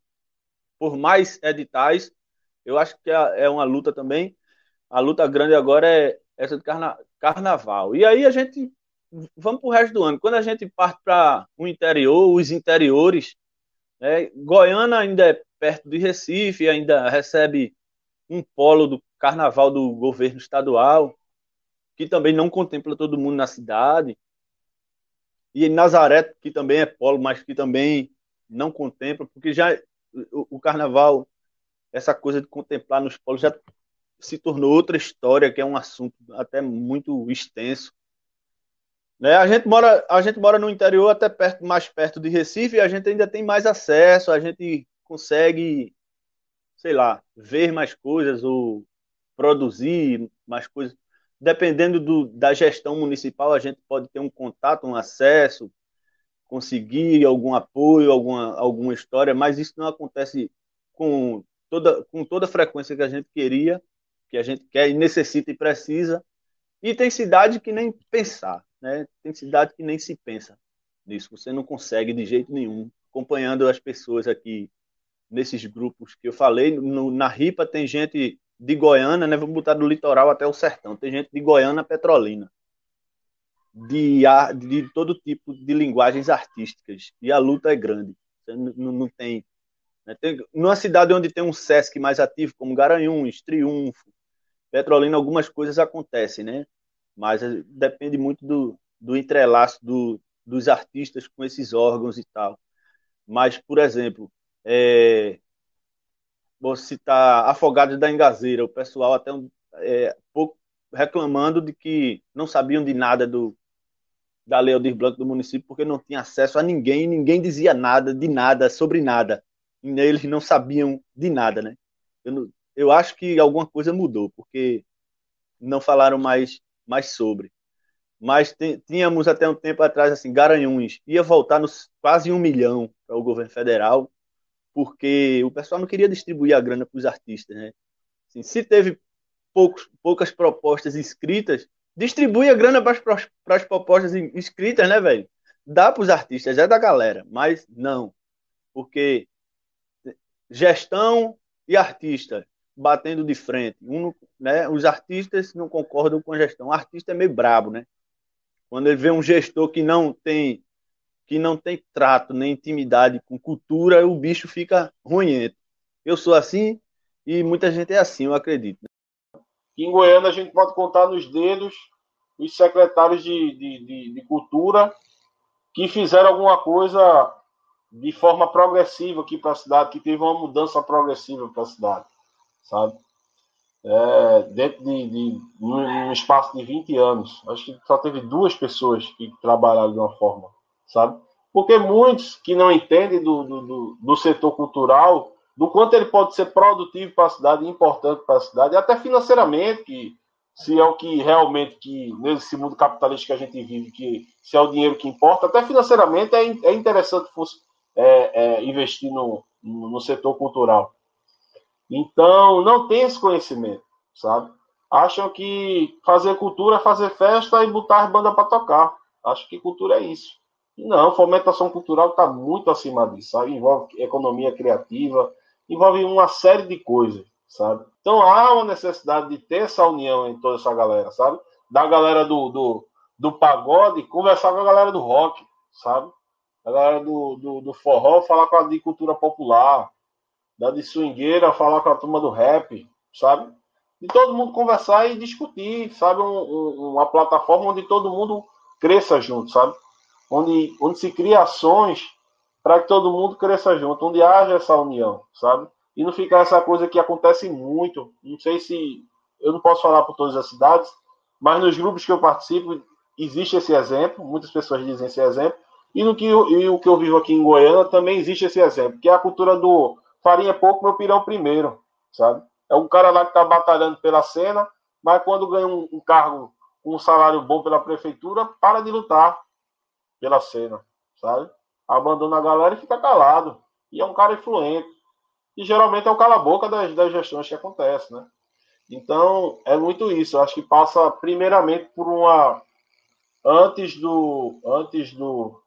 por mais editais, eu acho que é, é uma luta também a luta grande agora é essa de carna carnaval. E aí a gente vamos para o resto do ano. Quando a gente parte para o interior, os interiores, né, Goiânia ainda é perto de Recife, ainda recebe um polo do carnaval do governo estadual, que também não contempla todo mundo na cidade. E Nazaré, que também é polo, mas que também não contempla, porque já o, o carnaval, essa coisa de contemplar nos polos já se tornou outra história, que é um assunto até muito extenso. Né? A, gente mora, a gente mora no interior, até perto, mais perto de Recife, e a gente ainda tem mais acesso, a gente consegue, sei lá, ver mais coisas ou produzir mais coisas. Dependendo do, da gestão municipal, a gente pode ter um contato, um acesso, conseguir algum apoio, alguma, alguma história, mas isso não acontece com toda, com toda a frequência que a gente queria que a gente quer e necessita e precisa. E tem cidade que nem pensar, né? Tem cidade que nem se pensa nisso. Você não consegue de jeito nenhum acompanhando as pessoas aqui nesses grupos que eu falei. No, na RIPA tem gente de Goiânia, né? Vamos botar do litoral até o sertão. Tem gente de Goiânia Petrolina. De, de todo tipo de linguagens artísticas. E a luta é grande. Não, não tem, né? tem. Numa cidade onde tem um SESC mais ativo, como Garanhuns, Triunfo, Petrolina, algumas coisas acontecem, né? Mas eh, depende muito do, do entrelaço do, dos artistas com esses órgãos e tal. Mas, por exemplo, é, vou citar Afogados da Engazeira, o pessoal até um, é, pouco reclamando de que não sabiam de nada do da Lei Aldir Blanc do município porque não tinha acesso a ninguém, ninguém dizia nada de nada sobre nada. E eles não sabiam de nada, né? Eu, eu acho que alguma coisa mudou, porque não falaram mais mais sobre. Mas tínhamos até um tempo atrás, assim, Garanhuns ia voltar nos quase um milhão para o governo federal, porque o pessoal não queria distribuir a grana para os artistas, né? Assim, se teve poucos, poucas propostas escritas, distribui a grana para as propostas escritas, né, velho? Dá para os artistas, é da galera, mas não, porque gestão e artista batendo de frente. Um, né, os artistas não concordam com a gestão. O artista é meio brabo, né? Quando ele vê um gestor que não tem que não tem trato nem intimidade com cultura, o bicho fica ruimento. Eu sou assim e muita gente é assim, eu acredito.
Em Goiânia a gente pode contar nos dedos os secretários de, de, de, de cultura que fizeram alguma coisa de forma progressiva aqui para a cidade, que teve uma mudança progressiva para a cidade sabe? É, dentro de, de um espaço de 20 anos. Acho que só teve duas pessoas que trabalharam de uma forma, sabe? Porque muitos que não entendem do, do, do setor cultural, do quanto ele pode ser produtivo para a cidade, importante para a cidade, até financeiramente, que se é o que realmente que nesse mundo capitalista que a gente vive, que se é o dinheiro que importa, até financeiramente é, é interessante é, é, investir no, no setor cultural. Então, não tem esse conhecimento, sabe? Acham que fazer cultura é fazer festa e botar as bandas para tocar. Acho que cultura é isso. Não, fomentação cultural está muito acima disso, sabe? Envolve economia criativa, envolve uma série de coisas, sabe? Então há uma necessidade de ter essa união em toda essa galera, sabe? Da galera do, do, do pagode conversar com a galera do rock, sabe? A galera do, do, do forró falar com a de cultura popular, da de swingueira, falar com a turma do rap, sabe? De todo mundo conversar e discutir, sabe? Um, um, uma plataforma onde todo mundo cresça junto, sabe? Onde, onde se cria ações para que todo mundo cresça junto, onde haja essa união, sabe? E não ficar essa coisa que acontece muito. Não sei se. Eu não posso falar por todas as cidades, mas nos grupos que eu participo existe esse exemplo, muitas pessoas dizem esse exemplo, e no que eu, e o que eu vivo aqui em Goiânia também existe esse exemplo, que é a cultura do farinha pouco, meu pirão primeiro, sabe? É um cara lá que está batalhando pela cena, mas quando ganha um, um cargo um salário bom pela prefeitura, para de lutar pela cena, sabe? Abandona a galera e fica calado. E é um cara influente. E geralmente é o cala-boca das, das gestões que acontece, né? Então, é muito isso. Eu acho que passa primeiramente por uma. Antes do. Antes do.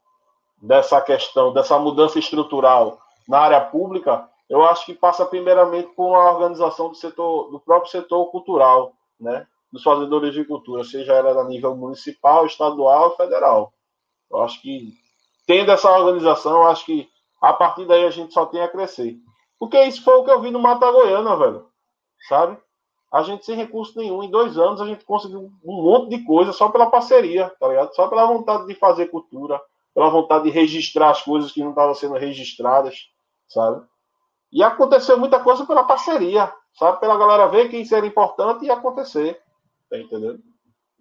Dessa questão, dessa mudança estrutural na área pública, eu acho que passa primeiramente por uma organização do setor, do próprio setor cultural, né? Dos fazedores de cultura, seja ela a nível municipal, estadual, federal. Eu acho que tendo essa organização, eu acho que a partir daí a gente só tem a crescer. Porque isso foi o que eu vi no Mata Goiana, velho. Sabe? A gente sem recurso nenhum, em dois anos a gente conseguiu um monte de coisa só pela parceria, tá ligado? Só pela vontade de fazer cultura, pela vontade de registrar as coisas que não estavam sendo registradas, sabe? E aconteceu muita coisa pela parceria, sabe? Pela galera ver que isso era importante e acontecer. Tá entendendo?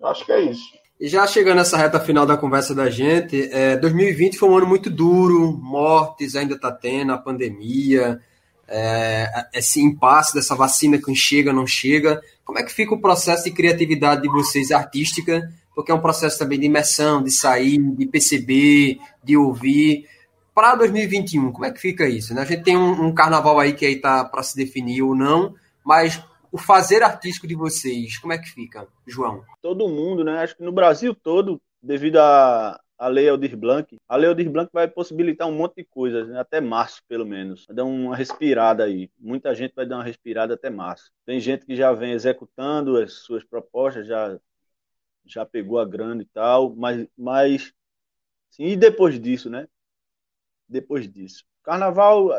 Acho que é isso.
E já chegando nessa reta final da conversa da gente, é, 2020 foi um ano muito duro, mortes ainda está tendo, a pandemia, é, esse impasse dessa vacina que chega, não chega. Como é que fica o processo de criatividade de vocês, artística? Porque é um processo também de imersão, de sair, de perceber, de ouvir para 2021, como é que fica isso? Né? A gente tem um, um carnaval aí que aí tá para se definir ou não, mas o fazer artístico de vocês, como é que fica, João?
Todo mundo, né? Acho que no Brasil todo, devido a, a Lei Aldir Blanc, a Lei Aldir Blanc vai possibilitar um monte de coisas, né? até março, pelo menos. Vai dar uma respirada aí. Muita gente vai dar uma respirada até março. Tem gente que já vem executando as suas propostas, já, já pegou a grana e tal, mas, mas sim, e depois disso, né? Depois disso. Carnaval,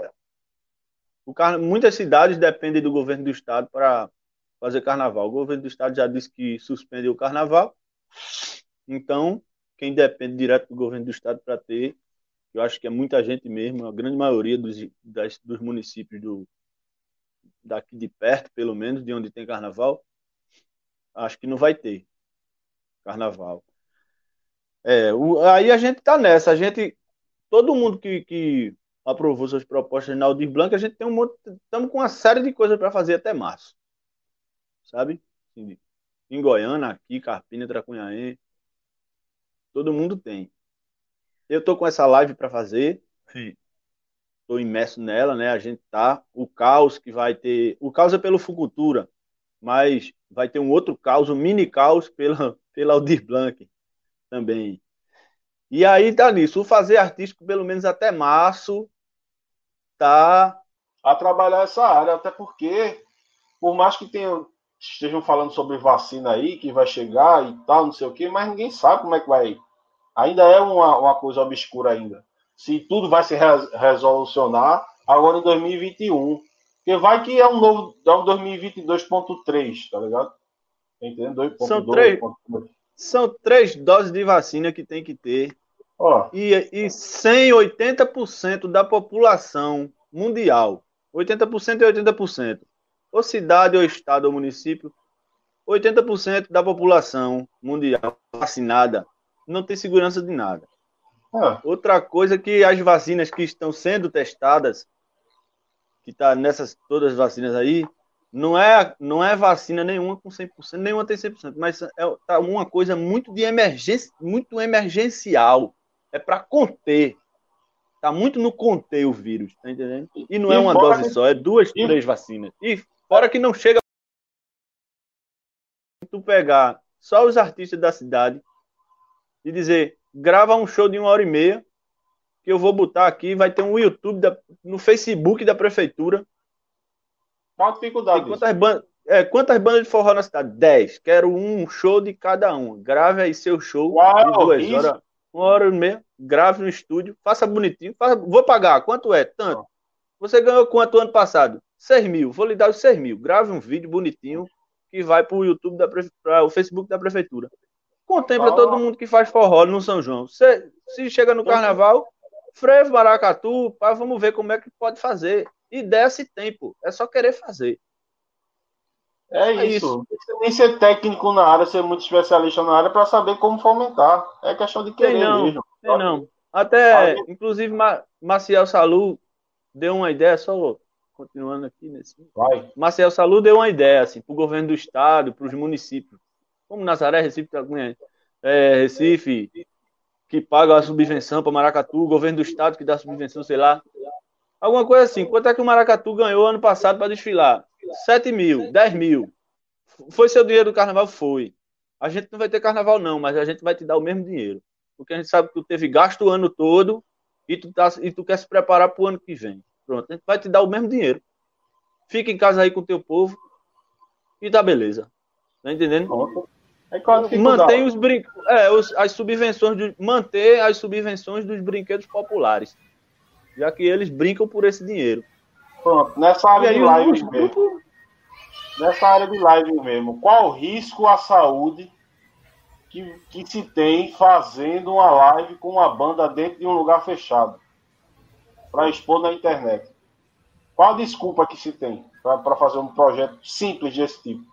o car... muitas cidades dependem do governo do estado para fazer carnaval. O governo do estado já disse que suspendeu o carnaval. Então, quem depende direto do governo do estado para ter, eu acho que é muita gente mesmo, a grande maioria dos, das, dos municípios do, daqui de perto, pelo menos, de onde tem carnaval, acho que não vai ter carnaval. É, o, aí a gente tá nessa, a gente, todo mundo que, que aprovou suas propostas na Aldir Blanc, a gente tem um monte, estamos com uma série de coisas para fazer até março, sabe? Em Goiânia, aqui, Carpina, Tracunhaém, Todo mundo tem. Eu tô com essa live para fazer. Estou imerso nela, né? A gente tá. O caos que vai ter. O caos é pelo Fucultura, mas vai ter um outro caos, um mini caos pela, pela Aldir Blanc também. E aí tá nisso. O fazer artístico, pelo menos até março, tá.
A trabalhar essa área, até porque, por mais que tenham estejam falando sobre vacina aí, que vai chegar e tal, não sei o quê, mas ninguém sabe como é que vai. Ainda é uma, uma coisa obscura ainda. Se tudo vai se re resolucionar agora em 2021. Porque vai que é um novo, é um 2022.3, tá ligado? Entendendo? 2.2.
São três, são três doses de vacina que tem que ter.
Ó.
E, e 180% da população mundial, 80% e 80%, ou cidade, ou estado, ou município, 80% da população mundial vacinada não tem segurança de nada.
É.
Outra coisa que as vacinas que estão sendo testadas, que está nessas todas as vacinas aí, não é, não é vacina nenhuma com 100%, nenhuma tem 100%, mas é tá uma coisa muito de emergência, muito emergencial. É para conter. Tá muito no conter o vírus, tá entendendo? E não é uma dose só, é duas, três vacinas. E Fora que não chega. Tu pegar só os artistas da cidade e dizer, grava um show de uma hora e meia, que eu vou botar aqui, vai ter um YouTube da, no Facebook da prefeitura.
Qual a dificuldade?
Quantas, ban é, quantas bandas de forró na cidade? Dez. Quero um show de cada um. Grave aí seu show
Uau,
de duas
isso.
horas, uma hora e meia. Grave no estúdio, faça bonitinho. Faça, vou pagar. Quanto é? Tanto. Você ganhou quanto ano passado? 6 mil. Vou lhe dar os 6 mil. Grave um vídeo bonitinho que vai para o YouTube, da para o Facebook da prefeitura. Contempla
Ah.
todo mundo que faz forró no São João. Se, se chega no carnaval, frevo, maracatu, pá, vamos ver como é que pode fazer. Ideia se tem, pô. É só querer fazer.
É isso. Não precisa nem ser técnico na área, ser muito especialista na área para saber como fomentar. É questão de querer
Tem não,
mesmo.
tem não. Até, inclusive, Ma Maciel Salu deu uma ideia, só continuando aqui nesse.
Vai.
Marcel Salu deu uma ideia assim, para o governo do estado, para os municípios, como Nazaré, Recife, Tracunha, é, Recife, que paga a subvenção para Maracatu, o governo do estado que dá subvenção, sei lá. Alguma coisa assim. Quanto é que o Maracatu ganhou ano passado para desfilar? 7 mil, 10 mil. Foi seu dinheiro do carnaval? Foi. A gente não vai ter carnaval, não, mas a gente vai te dar o mesmo dinheiro. Porque a gente sabe que tu teve gasto o ano todo e tu, tá, e tu quer se preparar para o ano que vem. Pronto, a gente vai te dar o mesmo dinheiro. Fica em casa aí com o teu povo e tá beleza. Tá entendendo?
Pronto. Dificuldade?
Mantém os brinquedos. É, os- as subvenções de, manter as subvenções dos brinquedos populares. Já que eles brincam por esse dinheiro.
Pronto. Nessa área
aí
de live mesmo. Nessa área de live mesmo. Qual o risco à saúde que, que se tem fazendo uma live com uma banda dentro de um lugar fechado? Para expor na internet. Qual a desculpa que se tem para fazer um projeto simples desse tipo?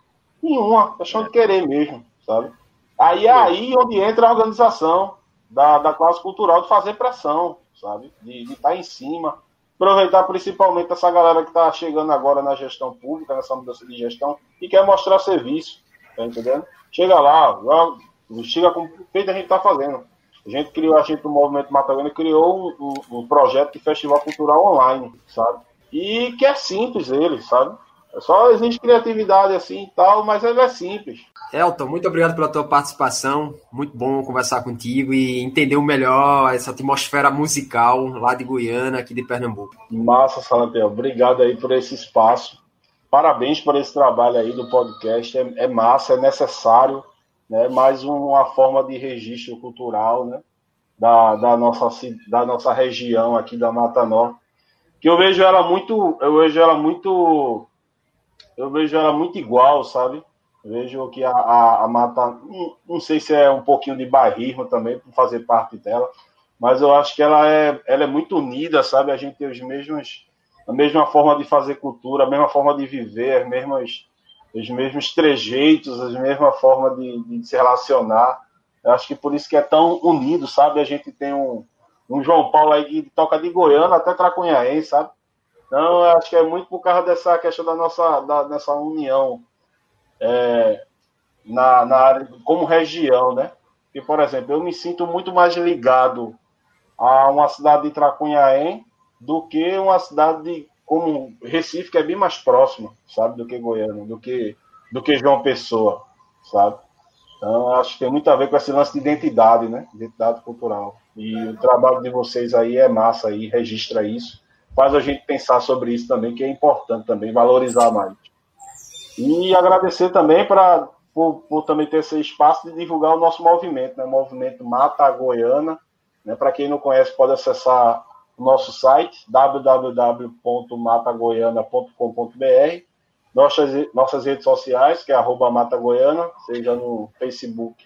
Nenhuma. Questão de querer mesmo, sabe? Aí é aí onde entra a organização da, da classe cultural de fazer pressão, sabe? De estar em cima. Aproveitar principalmente essa galera que está chegando agora na gestão pública, nessa mudança de gestão, e quer mostrar serviço, tá entendendo? Chega lá, chega com feito a gente está fazendo. A gente criou, a gente do Movimento Matagônia criou um- um projeto de festival cultural online, sabe? E que é simples ele, sabe? É só existe criatividade assim e tal, mas ele é simples.
Elton, muito obrigado pela tua participação. Muito bom conversar contigo e entender melhor essa atmosfera musical lá de Goiânia, aqui de Pernambuco.
Massa, Salatel. Obrigado aí por esse espaço. Parabéns por esse trabalho aí do podcast. É, é massa, é necessário, né? Mais uma forma de registro cultural, né? Da, da, nossa, da nossa região aqui da Mata Norte. Que eu vejo ela muito, eu vejo ela muito, eu vejo ela muito igual, sabe? Vejo que a, a, a mata, não, não, sei se é um pouquinho de bairrismo também, por fazer parte dela, mas eu acho que ela é, ela é muito unida, sabe? A gente tem os mesmos, a mesma forma de fazer cultura, a mesma forma de viver, as mesmas, os mesmos trejeitos, a mesma forma de, de se relacionar. Eu acho que por isso que é tão unido, sabe? A gente tem um, um João Paulo aí que toca de Goiânia até Tracunhaém, sabe? Então, eu acho que é muito por causa dessa questão da nossa da, dessa união é, na, na área como região, né? E, por exemplo, eu me sinto muito mais ligado a uma cidade de Tracunhaém do que uma cidade de, como Recife, que é bem mais próxima, sabe, do que Goiânia, do que, do que João Pessoa, sabe? Então, acho que tem muito a ver com esse lance de identidade, né? Identidade cultural. E o trabalho de vocês aí é massa aí, registra isso. Faz a gente pensar sobre isso também, que é importante também, valorizar mais. E agradecer também pra, por, por também ter esse espaço de divulgar o nosso movimento, né? o movimento Mata Goiana. Né? Para quem não conhece, pode acessar o nosso site www.matagoiana.com.br, nossas, nossas redes sociais, que é arroba Mata Goiana, seja no Facebook,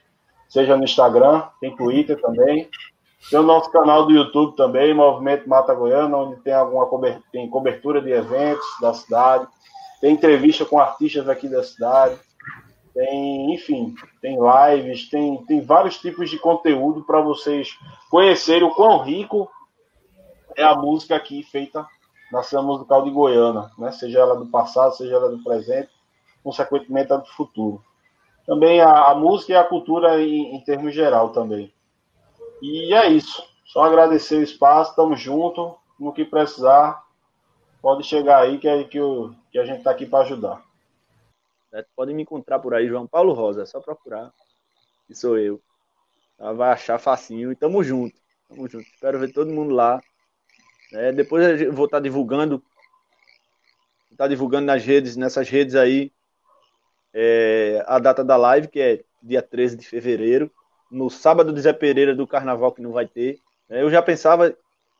seja no Instagram, tem Twitter também. Tem o nosso canal do YouTube também, Movimento Mata Goiana, onde tem alguma cobertura, tem cobertura de eventos da cidade tem entrevista com artistas aqui da cidade, tem, enfim, tem lives, tem, tem vários tipos de conteúdo para vocês conhecerem o quão rico é a música aqui feita na cena musical de Goiânia, né? seja ela do passado, seja ela do presente, consequentemente a do futuro. Também a, a música e a cultura em, em termos geral também. E é isso. Só agradecer o espaço, estamos juntos, no que precisar, pode chegar aí que, é, que, o, que a gente está aqui para ajudar.
Pode me encontrar por aí, João Paulo Rosa, é só procurar. Que sou eu. Ela vai achar facinho e tamo junto. Tamo junto. Espero ver todo mundo lá. É, depois eu vou estar tá divulgando. Tá divulgando nas redes, nessas redes aí, é, a data da live, que é dia 13 de fevereiro. No sábado de Zé Pereira do carnaval que não vai ter. É, eu já pensava,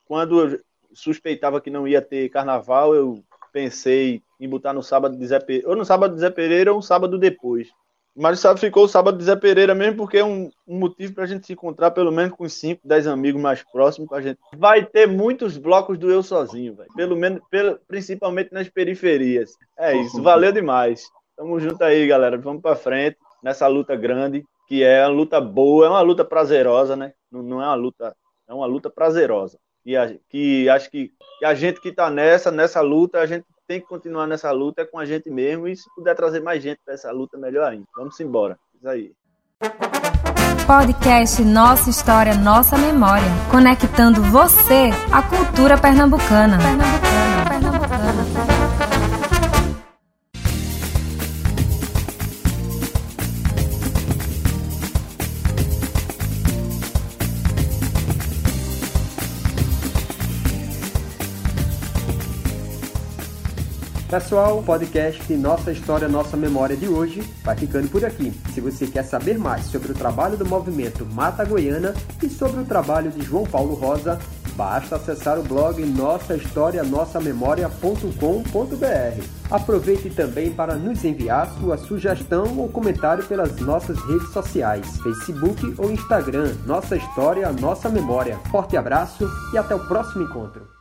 quando suspeitava que não ia ter carnaval, eu pensei em botar no sábado de Zé Pereira, ou no sábado de Zé Pereira ou um sábado depois. Mas sabe, ficou o sábado de Zé Pereira mesmo porque é um, um motivo para a gente se encontrar pelo menos com 5, 10 amigos mais próximos com a gente. Vai ter muitos blocos do Eu Sozinho, véio. pelo menos, pelo, principalmente nas periferias. É isso, valeu demais. Tamo junto aí, galera. Vamos para frente nessa luta grande, que é uma luta boa, é uma luta prazerosa, né? Não, não é uma luta, é uma luta prazerosa e a, que acho que, que a gente que está nessa, nessa luta, a gente tem que continuar nessa luta com a gente mesmo e se puder trazer mais gente para essa luta, melhor ainda. Vamos embora. Isso aí.
Podcast Nossa História, Nossa Memória, conectando você à cultura pernambucana. pernambucana, pernambucana.
Pessoal, o podcast Nossa História, Nossa Memória de hoje vai ficando por aqui. Se você quer saber mais sobre o trabalho do movimento Mata Goiana e sobre o trabalho de João Paulo Rosa, basta acessar o blog Nossa História Nossa Memória.com.br. Aproveite também para nos enviar sua sugestão ou comentário pelas nossas redes sociais, Facebook ou Instagram, Nossa História Nossa Memória. Forte abraço e até o próximo encontro.